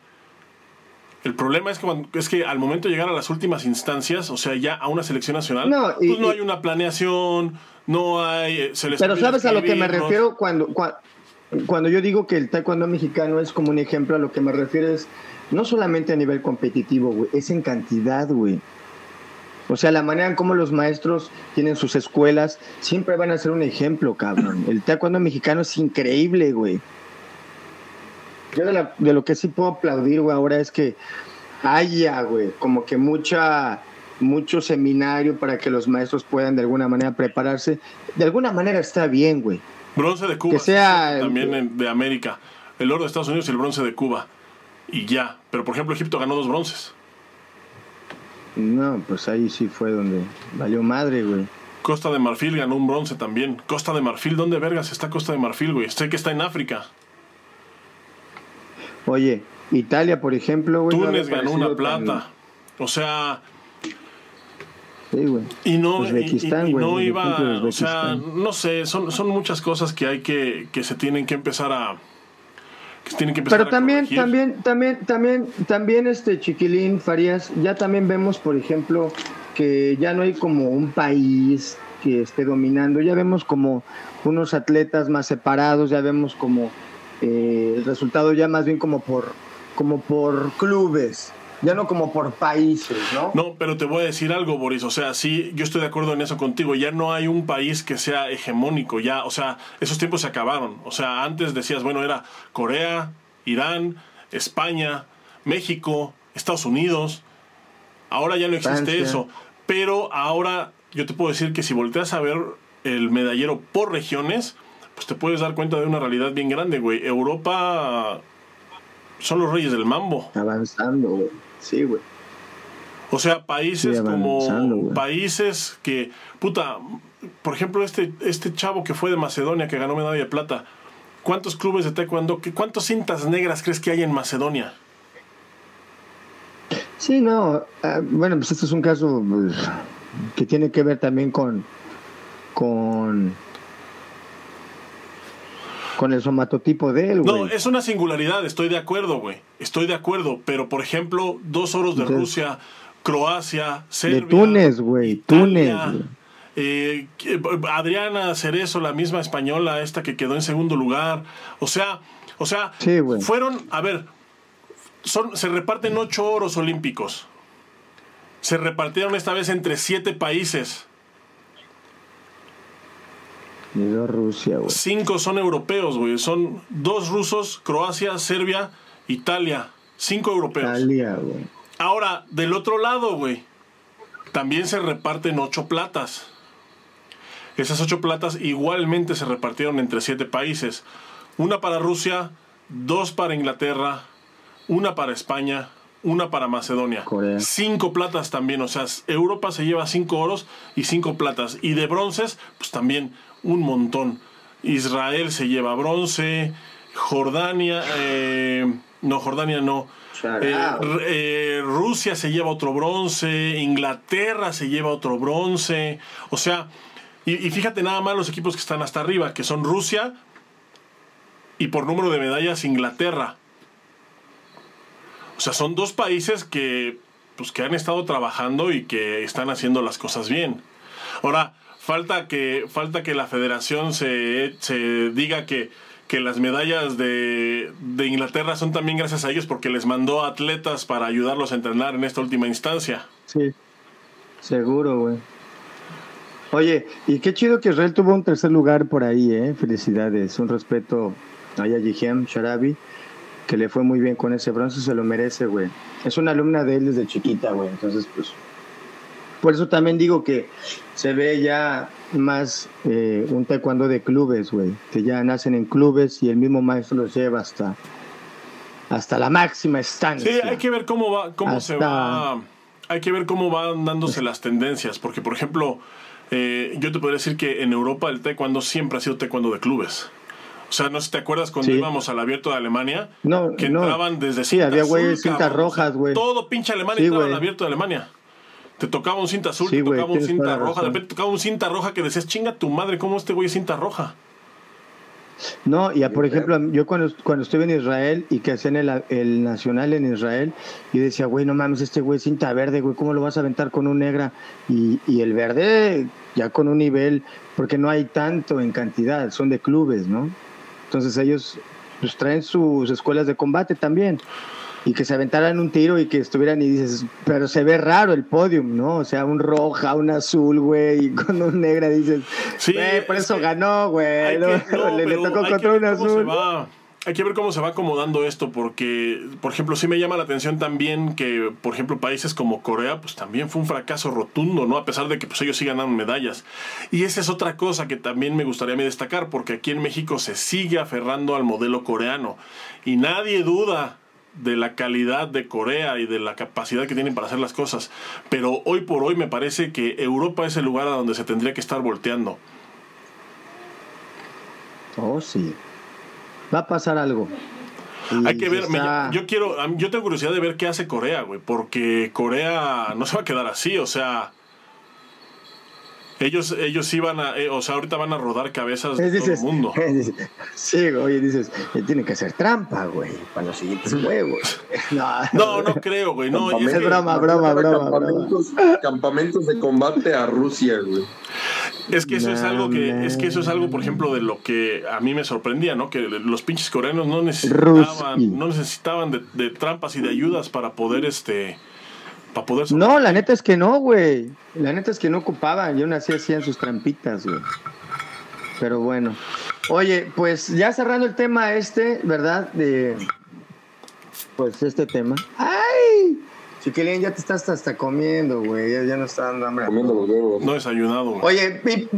El problema es que, es que al momento de llegar a las últimas instancias, o sea, ya a una selección nacional, no, pues no hay una planeación, no hay... Eh, Pero sabes a lo que me refiero cuando, cuando, yo digo que el taekwondo mexicano es como un ejemplo, a lo que me refiero es no solamente a nivel competitivo, güey, es en cantidad, güey. O sea, la manera en cómo los maestros tienen sus escuelas siempre van a ser un ejemplo, cabrón. El taekwondo mexicano es increíble, güey. Yo de, lo que sí puedo aplaudir, güey, ahora es que haya, güey, como que mucha mucho seminario para que los maestros puedan de alguna manera prepararse. De alguna manera está bien, güey. Bronce de Cuba. Que sea también de América. El oro de Estados Unidos y el bronce de Cuba. Y ya. Pero por ejemplo, Egipto ganó dos bronces. No, pues ahí sí fue donde valió madre, güey. Costa de Marfil ganó un bronce también. Costa de Marfil, ¿dónde vergas está Costa de Marfil, güey? Sé que está en África. Oye, Italia, por ejemplo, güey. Túnez ganó una plata. O sea. Sí, güey. Y no, y, no iba. O sea, no sé, son, son muchas cosas que hay que, que se tienen que empezar a. Que tienen que empezar Pero también, también, también, también, también, este Chiquilín Farías, ya también vemos, por ejemplo, que ya no hay como un país que esté dominando, ya vemos como unos atletas más separados, ya vemos como eh, el resultado ya más bien como por, como por clubes, ya no como por países, ¿no? No, pero te voy a decir algo, Boris. O sea, sí, yo estoy de acuerdo en eso contigo. Ya no hay un país que sea hegemónico. Ya, o sea, esos tiempos se acabaron. O sea, antes decías, bueno, era Corea, Irán, España, México, Estados Unidos. Ahora ya no existe eso. Pero ahora yo te puedo decir que si volteas a ver el medallero por regiones, pues te puedes dar cuenta de una realidad bien grande, güey. Europa son los reyes del mambo. Avanzando, güey. Sí, güey. O sea, países Sí, como países que, puta, por ejemplo, este, este chavo que fue de Macedonia, que ganó medalla de plata, ¿cuántos clubes de taekwondo, cuántas cintas negras crees que hay en Macedonia? Sí, no. ah, bueno, pues este es un caso pues, que tiene que ver también con. con. Con el somatotipo de él, güey. No, es una singularidad, estoy de acuerdo, güey. Estoy de acuerdo, pero por ejemplo, dos oros de Entonces- Rusia, Croacia, Serbia. Túnez, güey, Túnez, eh, Adriana Cerezo, la misma española, esta que quedó en segundo lugar. O sea, o sea, Sí, fueron, a ver, son, se reparten ocho oros olímpicos. Se repartieron esta vez entre siete países. Dos Rusia, güey. Cinco son europeos, güey. Son dos rusos, Croacia, Serbia, Italia. Cinco europeos. Italia, güey. Ahora, del otro lado, güey, también se reparten ocho platas. Esas ocho platas igualmente se repartieron entre siete países. Una para Rusia, dos para Inglaterra, una para España, una para Macedonia. Corea. Cinco platas también, o sea, Europa se lleva cinco oros y cinco platas. Y de bronces, pues también un montón. Israel se lleva bronce, Jordania, eh, no, Jordania no. Eh, eh, Rusia se lleva otro bronce, Inglaterra se lleva otro bronce, o sea, y, y fíjate nada más los equipos que están hasta arriba, que son Rusia y por número de medallas Inglaterra. O sea, son dos países que, pues, que han estado trabajando y que están haciendo las cosas bien. Ahora, falta que, falta que la federación se, se diga que, que las medallas de, de Inglaterra son también gracias a ellos porque les mandó atletas para ayudarlos a entrenar en esta última instancia. Sí. Seguro, güey. Oye, y qué chido que Israel tuvo un tercer lugar por ahí, ¿eh? Felicidades. Un respeto a Yihem Sharabi, que le fue muy bien con ese bronce, se lo merece, güey. Es una alumna de él desde chiquita, güey. Entonces, pues. Por eso también digo que se ve ya más eh, un taekwondo de clubes, güey. Que ya nacen en clubes y el mismo maestro los lleva hasta, hasta la máxima estancia. Sí, hay que ver cómo va, cómo se va, hay que ver cómo van dándose las tendencias, porque por ejemplo, eh, yo te podría decir que en Europa el taekwondo siempre ha sido taekwondo de clubes. O sea, no sé si te acuerdas cuando Sí. íbamos al abierto de Alemania, No, que no. entraban desde Sí, había güeyes cintas rojas, güey. Todo pinche Alemania Sí, entraba al abierto de Alemania. Te tocaba un cinta azul, Sí, te tocaba un cinta roja, de repente tocaba un cinta roja que decías, chinga tu madre, ¿cómo este güey es cinta roja? No, y a- por ejemplo, yo cuando, cuando estuve en Israel y que hacían el, el nacional en Israel, yo decía, güey, no mames, este güey es cinta verde, güey, ¿cómo lo vas a aventar con un negra? Y, y el verde ya con un nivel, porque no hay tanto en cantidad, son de clubes, ¿no? Entonces ellos pues traen sus escuelas de combate también. Y que se aventaran un tiro y que estuvieran y dices, pero se ve raro el podium, ¿no? O sea, un roja, un azul, güey, y con un negra dices, Sí, güey, por es eso ganó, güey. ¿no? que- no, le, le tocó contra un azul. hay que ver cómo se va acomodando esto, porque, por ejemplo, sí me llama la atención también que, por ejemplo, países como Corea, pues también fue un fracaso rotundo, ¿no? A pesar de que pues, ellos sí ganaron medallas. Y esa es otra cosa que también me gustaría a mí destacar, porque aquí en México se sigue aferrando al modelo coreano. Y nadie duda de la calidad de Corea y de la capacidad que tienen para hacer las cosas. Pero hoy por hoy me parece que Europa es el lugar a donde se tendría que estar volteando. Oh, sí. Va a pasar algo. Y Hay que ver, me- yo quiero, yo tengo curiosidad de ver qué hace Corea, güey, porque Corea no se va a quedar así, o sea, ellos, ellos iban a, eh, o sea, ahorita van a rodar cabezas de Eh, todo dices, el mundo. eh, dices, sí, oye, dices, tiene que hacer trampa, güey, para los siguientes juegos. No, No, no creo, güey, no, es que- broma, broma, broma, Campamentos, campamentos de combate a Rusia, güey. Es que eso es algo que, es que eso es algo, por ejemplo, de lo que a mí me sorprendía, ¿no? Que los pinches coreanos no necesitaban, no necesitaban de, de trampas y de ayudas para poder, este, para poder. No, la neta es que no, güey. La neta es que no ocupaban, y aún así hacían sus trampitas, güey. Pero bueno. Oye, pues ya cerrando el tema este, ¿verdad? De. Pues este tema. ¡Ay! Chiquilín, ya te estás hasta comiendo, güey. Ya, ya no está dando hambre. Comiendo los huevos. No desayunado, güey. Oye, pi-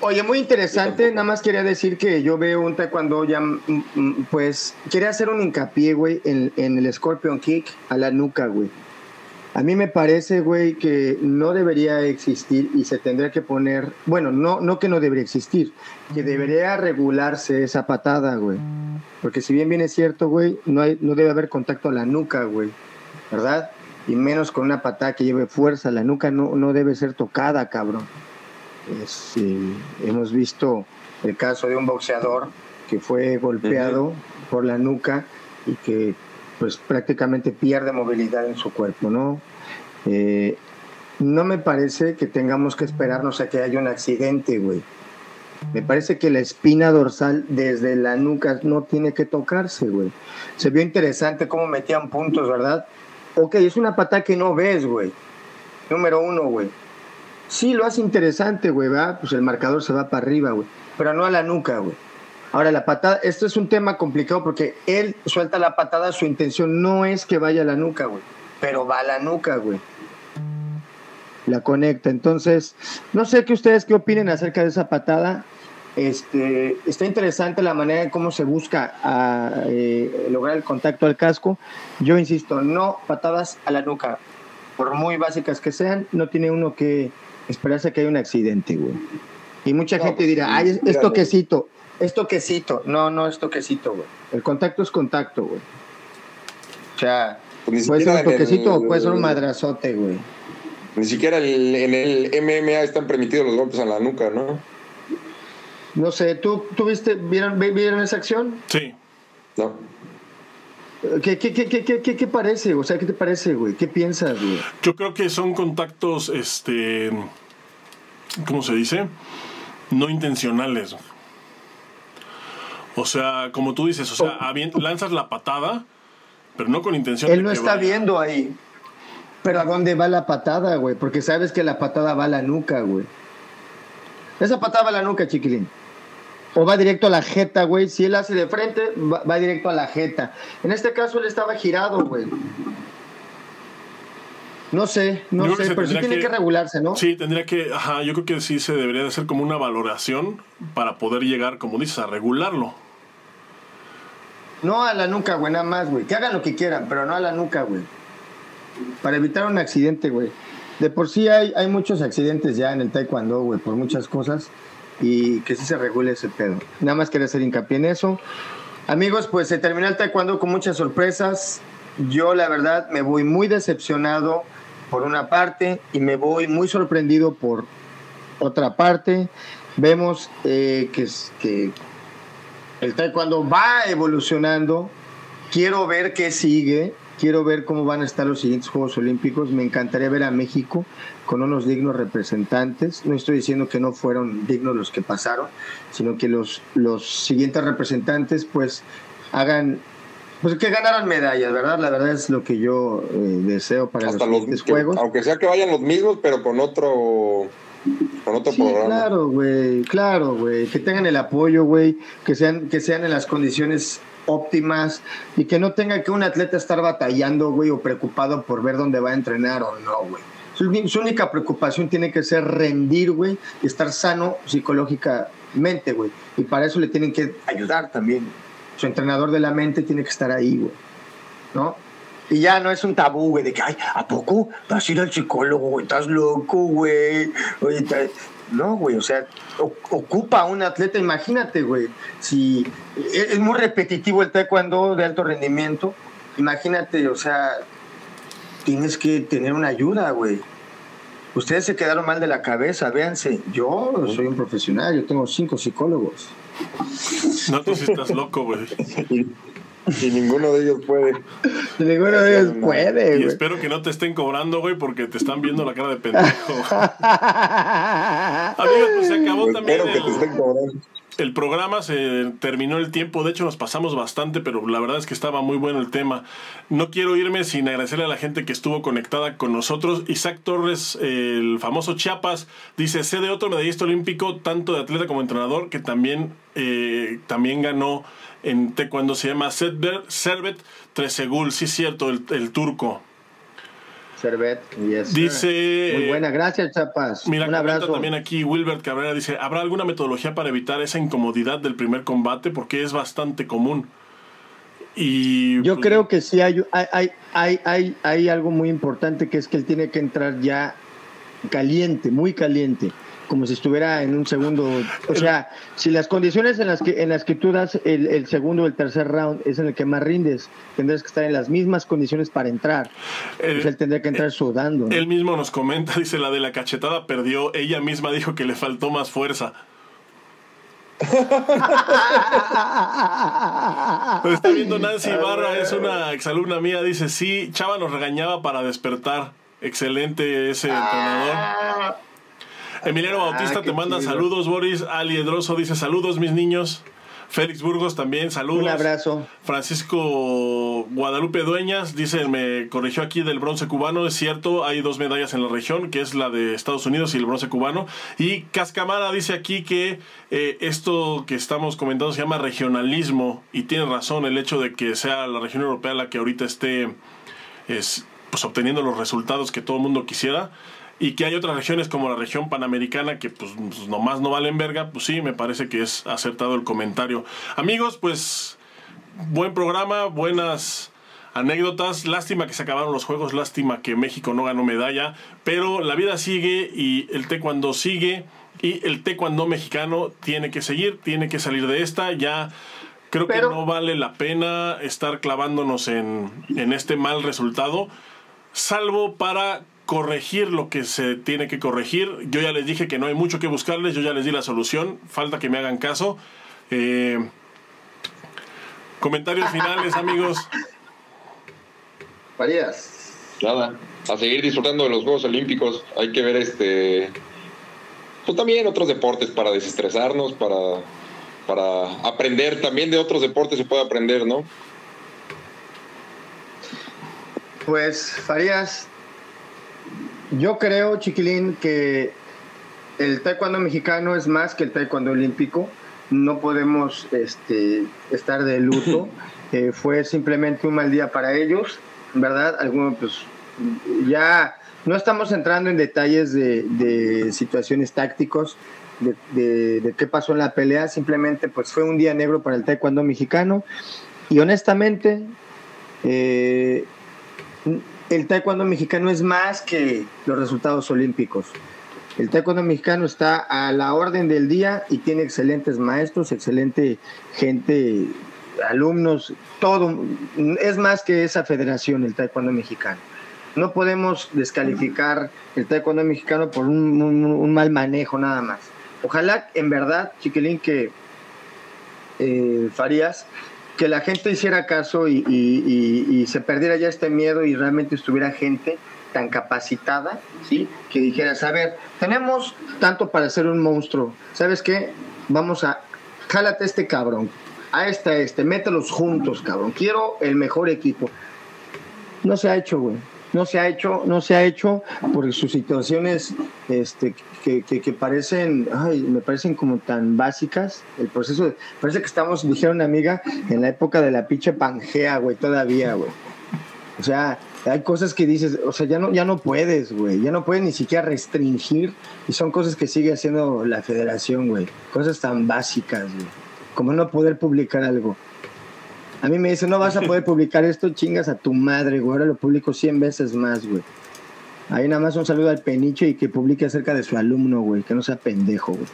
oye, muy interesante. Nada más quería decir que yo veo un taekwondo ya, mm, mm, pues, quería hacer un hincapié, güey, en, en el Scorpion Kick a la nuca, güey. A mí me parece, güey, que no debería existir y se tendría que poner, bueno, no, no que no debería existir, que debería regularse esa patada, güey. Porque si bien bien es cierto, güey, no, hay, no debe haber contacto a la nuca, güey, ¿verdad? Y menos con una patada que lleve fuerza, la nuca no, no debe ser tocada, cabrón. Este, hemos visto el caso de un boxeador que fue golpeado por la nuca y que pues prácticamente pierde movilidad en su cuerpo, ¿no? Eh, no me parece que tengamos que esperarnos a que haya un accidente, güey. Me parece que la espina dorsal desde la nuca no tiene que tocarse, güey. Se vio interesante cómo metían puntos, ¿verdad? Ok, es una pata que no ves, güey. Número uno, güey. Sí, lo hace interesante, güey, ¿verdad? Pues el marcador se va para arriba, güey. Pero no a la nuca, güey. Ahora, la patada, esto es un tema complicado porque él suelta la patada, su intención no es que vaya a la nuca, güey, pero va a la nuca, güey. La conecta. Entonces, no sé qué ustedes qué opinen acerca de esa patada. Este, está interesante la manera en cómo se busca a, eh, lograr el contacto al casco. Yo insisto, no patadas a la nuca. Por muy básicas que sean, no tiene uno que esperarse que haya un accidente, güey. Y mucha gente pues, dirá, ay, es toquecito. Es toquecito. No, no es toquecito, güey. El contacto es contacto, güey. O sea, Pues puede ser un toquecito el- o puede ser un madrazote, güey. Ni siquiera el- en el MMA están permitidos los golpes a la nuca, ¿no? No sé, ¿tú, tú viste, vieron, vi- vieron esa acción? Sí. No. ¿Qué, qué, qué, qué, qué, qué- qué parece? O sea, ¿qué te parece, güey? ¿Qué piensas, güey? Yo creo que son contactos, este, ¿cómo se dice? No intencionales. O sea, como tú dices, o sea, avien- lanzas la patada, pero no con intención Él de no que está vaya. viendo ahí. Pero ¿a dónde va la patada, güey? Porque sabes que la patada va a la nuca, güey. Esa patada va a la nuca, chiquilín. O va directo a la jeta, güey. Si él hace de frente, va, va directo a la jeta. En este caso él estaba girado, güey. No sé, no Yo sé, pero sí tiene que, que- regularse, ¿no? Sí, tendría que, ajá, yo creo que sí se debería de hacer como una valoración para poder llegar, como dices, a regularlo. No a la nuca, güey, nada más, güey. Que hagan lo que quieran, pero no a la nuca, güey. Para evitar un accidente, güey. De por sí hay, hay muchos accidentes ya en el taekwondo, güey, por muchas cosas. Y que sí se regule ese pedo. Nada más quería hacer hincapié en eso. Amigos, pues se terminó el taekwondo con muchas sorpresas. Yo, la verdad, me voy muy decepcionado por una parte y me voy muy sorprendido por otra parte. Vemos eh, que, el taekwondo va evolucionando. Quiero ver qué sigue. Quiero ver cómo van a estar los siguientes Juegos Olímpicos. Me encantaría ver a México con unos dignos representantes. No estoy diciendo que no fueron dignos los que pasaron, sino que los, los siguientes representantes pues hagan, pues que ganaran medallas, ¿verdad? La verdad es lo que yo eh, deseo para Hasta los los que- Juegos. aunque sea que vayan los mismos, pero con otro otro Sí, programa. claro, güey, claro, güey. Que tengan el apoyo, güey. Que sean, que sean en las condiciones óptimas y que no tenga que un atleta estar batallando, güey, o preocupado por ver dónde va a entrenar o no, güey. Su, su única preocupación tiene que ser rendir, güey, y estar sano psicológicamente, güey. Y para eso le tienen que ayudar también. Su entrenador de la mente tiene que estar ahí, güey. ¿No? Y ya no es un tabú, güey, de que, ay, ¿a poco vas a ir al psicólogo, güey? Estás loco, güey. Oye, no, güey, o sea, ocupa a un atleta, imagínate, güey. Si es, es muy repetitivo el taekwondo de alto rendimiento, imagínate, o sea, tienes que tener una ayuda, güey. Ustedes se quedaron mal de la cabeza, véanse. Yo soy un profesional, yo tengo cinco psicólogos. No, tú sí estás loco, güey. Y, y ninguno de ellos puede. Ninguno de ellos No. puede, Y güey. espero que no te estén cobrando, güey, porque te están viendo la cara de pendejo. Amigos, pues se acabó también Espero que te el, estén cobrando. el programa, se terminó el tiempo, de hecho nos pasamos bastante, pero la verdad es que estaba muy bueno el tema. No quiero irme sin agradecerle a la gente que estuvo conectada con nosotros. Isaac Torres, el famoso Chiapas, dice, sé de otro medallista olímpico, tanto de atleta como entrenador, que también, eh, también ganó en cuando se llama Servet, Servet Tresegul, sí es cierto, el, el turco. Servet, yes. Dice- Muy buena, gracias, Chapas. Mira, Un abrazo. también aquí Wilbert Cabrera dice, ¿habrá alguna metodología para evitar esa incomodidad del primer combate? Porque es bastante común. Y Yo pues, creo que sí hay, hay, hay, hay, hay algo muy importante que es que él tiene que entrar ya caliente, muy caliente, como si estuviera en un segundo. O sea, si las condiciones en las que, en las que tú das el, el segundo o el tercer round es en el que más rindes, tendrás que estar en las mismas condiciones para entrar. el- Pues él tendría que entrar sudando. ¿no? él mismo nos comenta, dice la de la cachetada perdió, ella misma dijo que le faltó más fuerza. Está viendo Nancy Barra, es una exalumna mía, dice, sí, Chava nos regañaba para despertar. Excelente ese entrenador. Emiliano Bautista Ah, te manda chido. saludos, Boris. Ali Edroso dice saludos, mis niños. Félix Burgos también, saludos. Un abrazo. Francisco Guadalupe Dueñas dice, me corrigió aquí del bronce cubano, es cierto, hay dos medallas en la región, que es la de Estados Unidos y el bronce cubano. Y Cascamara dice aquí que eh, esto que estamos comentando se llama regionalismo y tiene razón el hecho de que sea la región europea la que ahorita esté es, pues, obteniendo los resultados que todo el mundo quisiera. Y que hay otras regiones como la región panamericana que pues, pues, nomás no valen verga, pues sí, me parece que es acertado el comentario. Amigos, pues buen programa, buenas anécdotas. Lástima que se acabaron los juegos, lástima que México no ganó medalla, pero la vida sigue y el taekwondo sigue y el taekwondo mexicano tiene que seguir, tiene que salir de esta. Ya creo Pero- que no vale la pena estar clavándonos en, en este mal resultado, salvo para corregir lo que se tiene que corregir. Yo ya les dije que no hay mucho que buscarles, yo ya les di la solución, falta que me hagan caso. Eh, Comentarios finales, amigos. Farías. Nada, a seguir disfrutando de los Juegos Olímpicos. Hay que ver este. Pues también otros deportes para desestresarnos, para, para aprender. También de otros deportes se puede aprender, ¿no? Pues, Farías, yo creo, chiquilín, que el taekwondo mexicano es más que el taekwondo olímpico. No podemos este, estar de luto. Eh, fue simplemente un mal día para ellos, ¿verdad? Algunos, pues, ya no estamos entrando en detalles de, de situaciones tácticos, de, de- de qué pasó en la pelea. Simplemente, pues, fue un día negro para el taekwondo mexicano. Y honestamente, eh, el taekwondo mexicano es más que los resultados olímpicos. El taekwondo mexicano está a la orden del día y tiene excelentes maestros, excelente gente, alumnos, todo. Es más que esa federación, el taekwondo mexicano. No podemos descalificar el taekwondo mexicano por un, mal manejo nada más. Ojalá, en verdad, Chiquilín, que eh, Farías, que la gente hiciera caso y, y- y- y se perdiera ya este miedo y realmente estuviera gente tan capacitada, ¿sí? Que dijeras, a ver, tenemos tanto para ser un monstruo, ¿sabes qué? Vamos a, jálate este cabrón, a este, a este, mételos juntos, cabrón, quiero el mejor equipo. No se ha hecho, güey. No se ha hecho, no se ha hecho por sus situaciones este, que, que- parecen, ay, me parecen como tan básicas. El proceso, parece que estamos, dijeron una amiga, en la época de la pinche Pangea, güey, todavía, güey. O sea, hay cosas que dices, o sea, ya no, ya no puedes, güey, ya no puedes ni siquiera restringir y son cosas que sigue haciendo la federación, güey. Cosas tan básicas, güey. Como no poder publicar algo. A mí me dicen, no vas a poder publicar esto, chingas a tu madre, güey. Ahora lo publico 100 veces más, güey. Ahí nada más un saludo al peniche y que publique acerca de su alumno, güey. Que no sea pendejo, güey.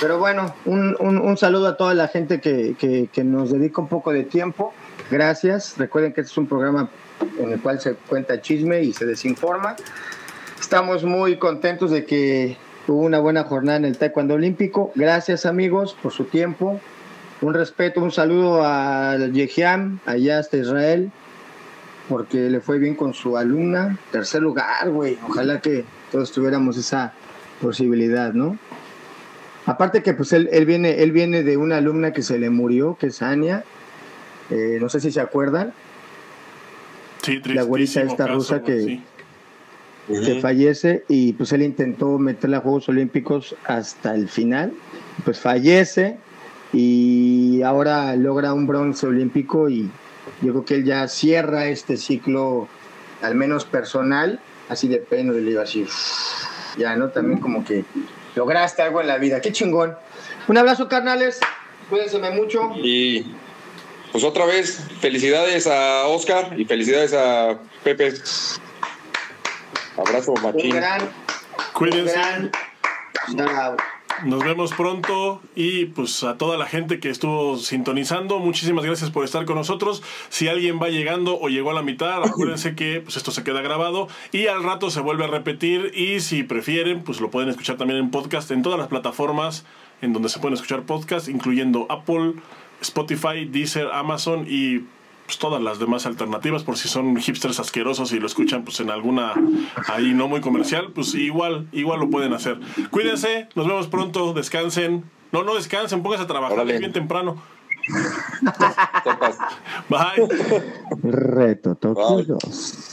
Pero bueno, un, un- un saludo a toda la gente que, que- que nos dedica un poco de tiempo. Gracias. Recuerden que este es un programa en el cual se cuenta chisme y se desinforma. Estamos muy contentos de que hubo una buena jornada en el Taekwondo Olímpico. Gracias, amigos, por su tiempo. Un respeto, un saludo a Yehiam, allá hasta Israel, porque le fue bien con su alumna. Tercer lugar, güey. Ojalá que todos tuviéramos esa posibilidad, ¿no? Aparte que pues él, él viene, él viene de una alumna que se le murió, que es Ania. Eh, no sé si se acuerdan, Sí, La güerita tristísimo esta rusa que- sí. que fallece y pues él intentó meterla a Juegos Olímpicos hasta el final, pues fallece y ahora logra un bronce olímpico y yo creo que él ya cierra este ciclo, al menos personal, así de pena, le digo así, ya, ¿no? También como que lograste algo en la vida, qué chingón. Un abrazo, carnales, cuídense mucho. Y pues otra vez, felicidades a Oscar y felicidades a Pepe. Abrazo, Un machín. gran, Cuídense. gran shout-out. Nos vemos pronto y pues a toda la gente que estuvo sintonizando, muchísimas gracias por estar con nosotros. Si alguien va llegando o llegó a la mitad, acuérdense que pues esto se queda grabado y al rato se vuelve a repetir y si prefieren, pues lo pueden escuchar también en podcast en todas las plataformas en donde se pueden escuchar podcast, incluyendo Apple, Spotify, Deezer, Amazon y pues, todas las demás alternativas por si son hipsters asquerosos y lo escuchan pues en alguna ahí no muy comercial pues igual igual lo pueden hacer cuídense nos vemos pronto descansen no no descansen pónganse a trabajar Órale. es bien temprano bye Reto Tokio Bye. 2.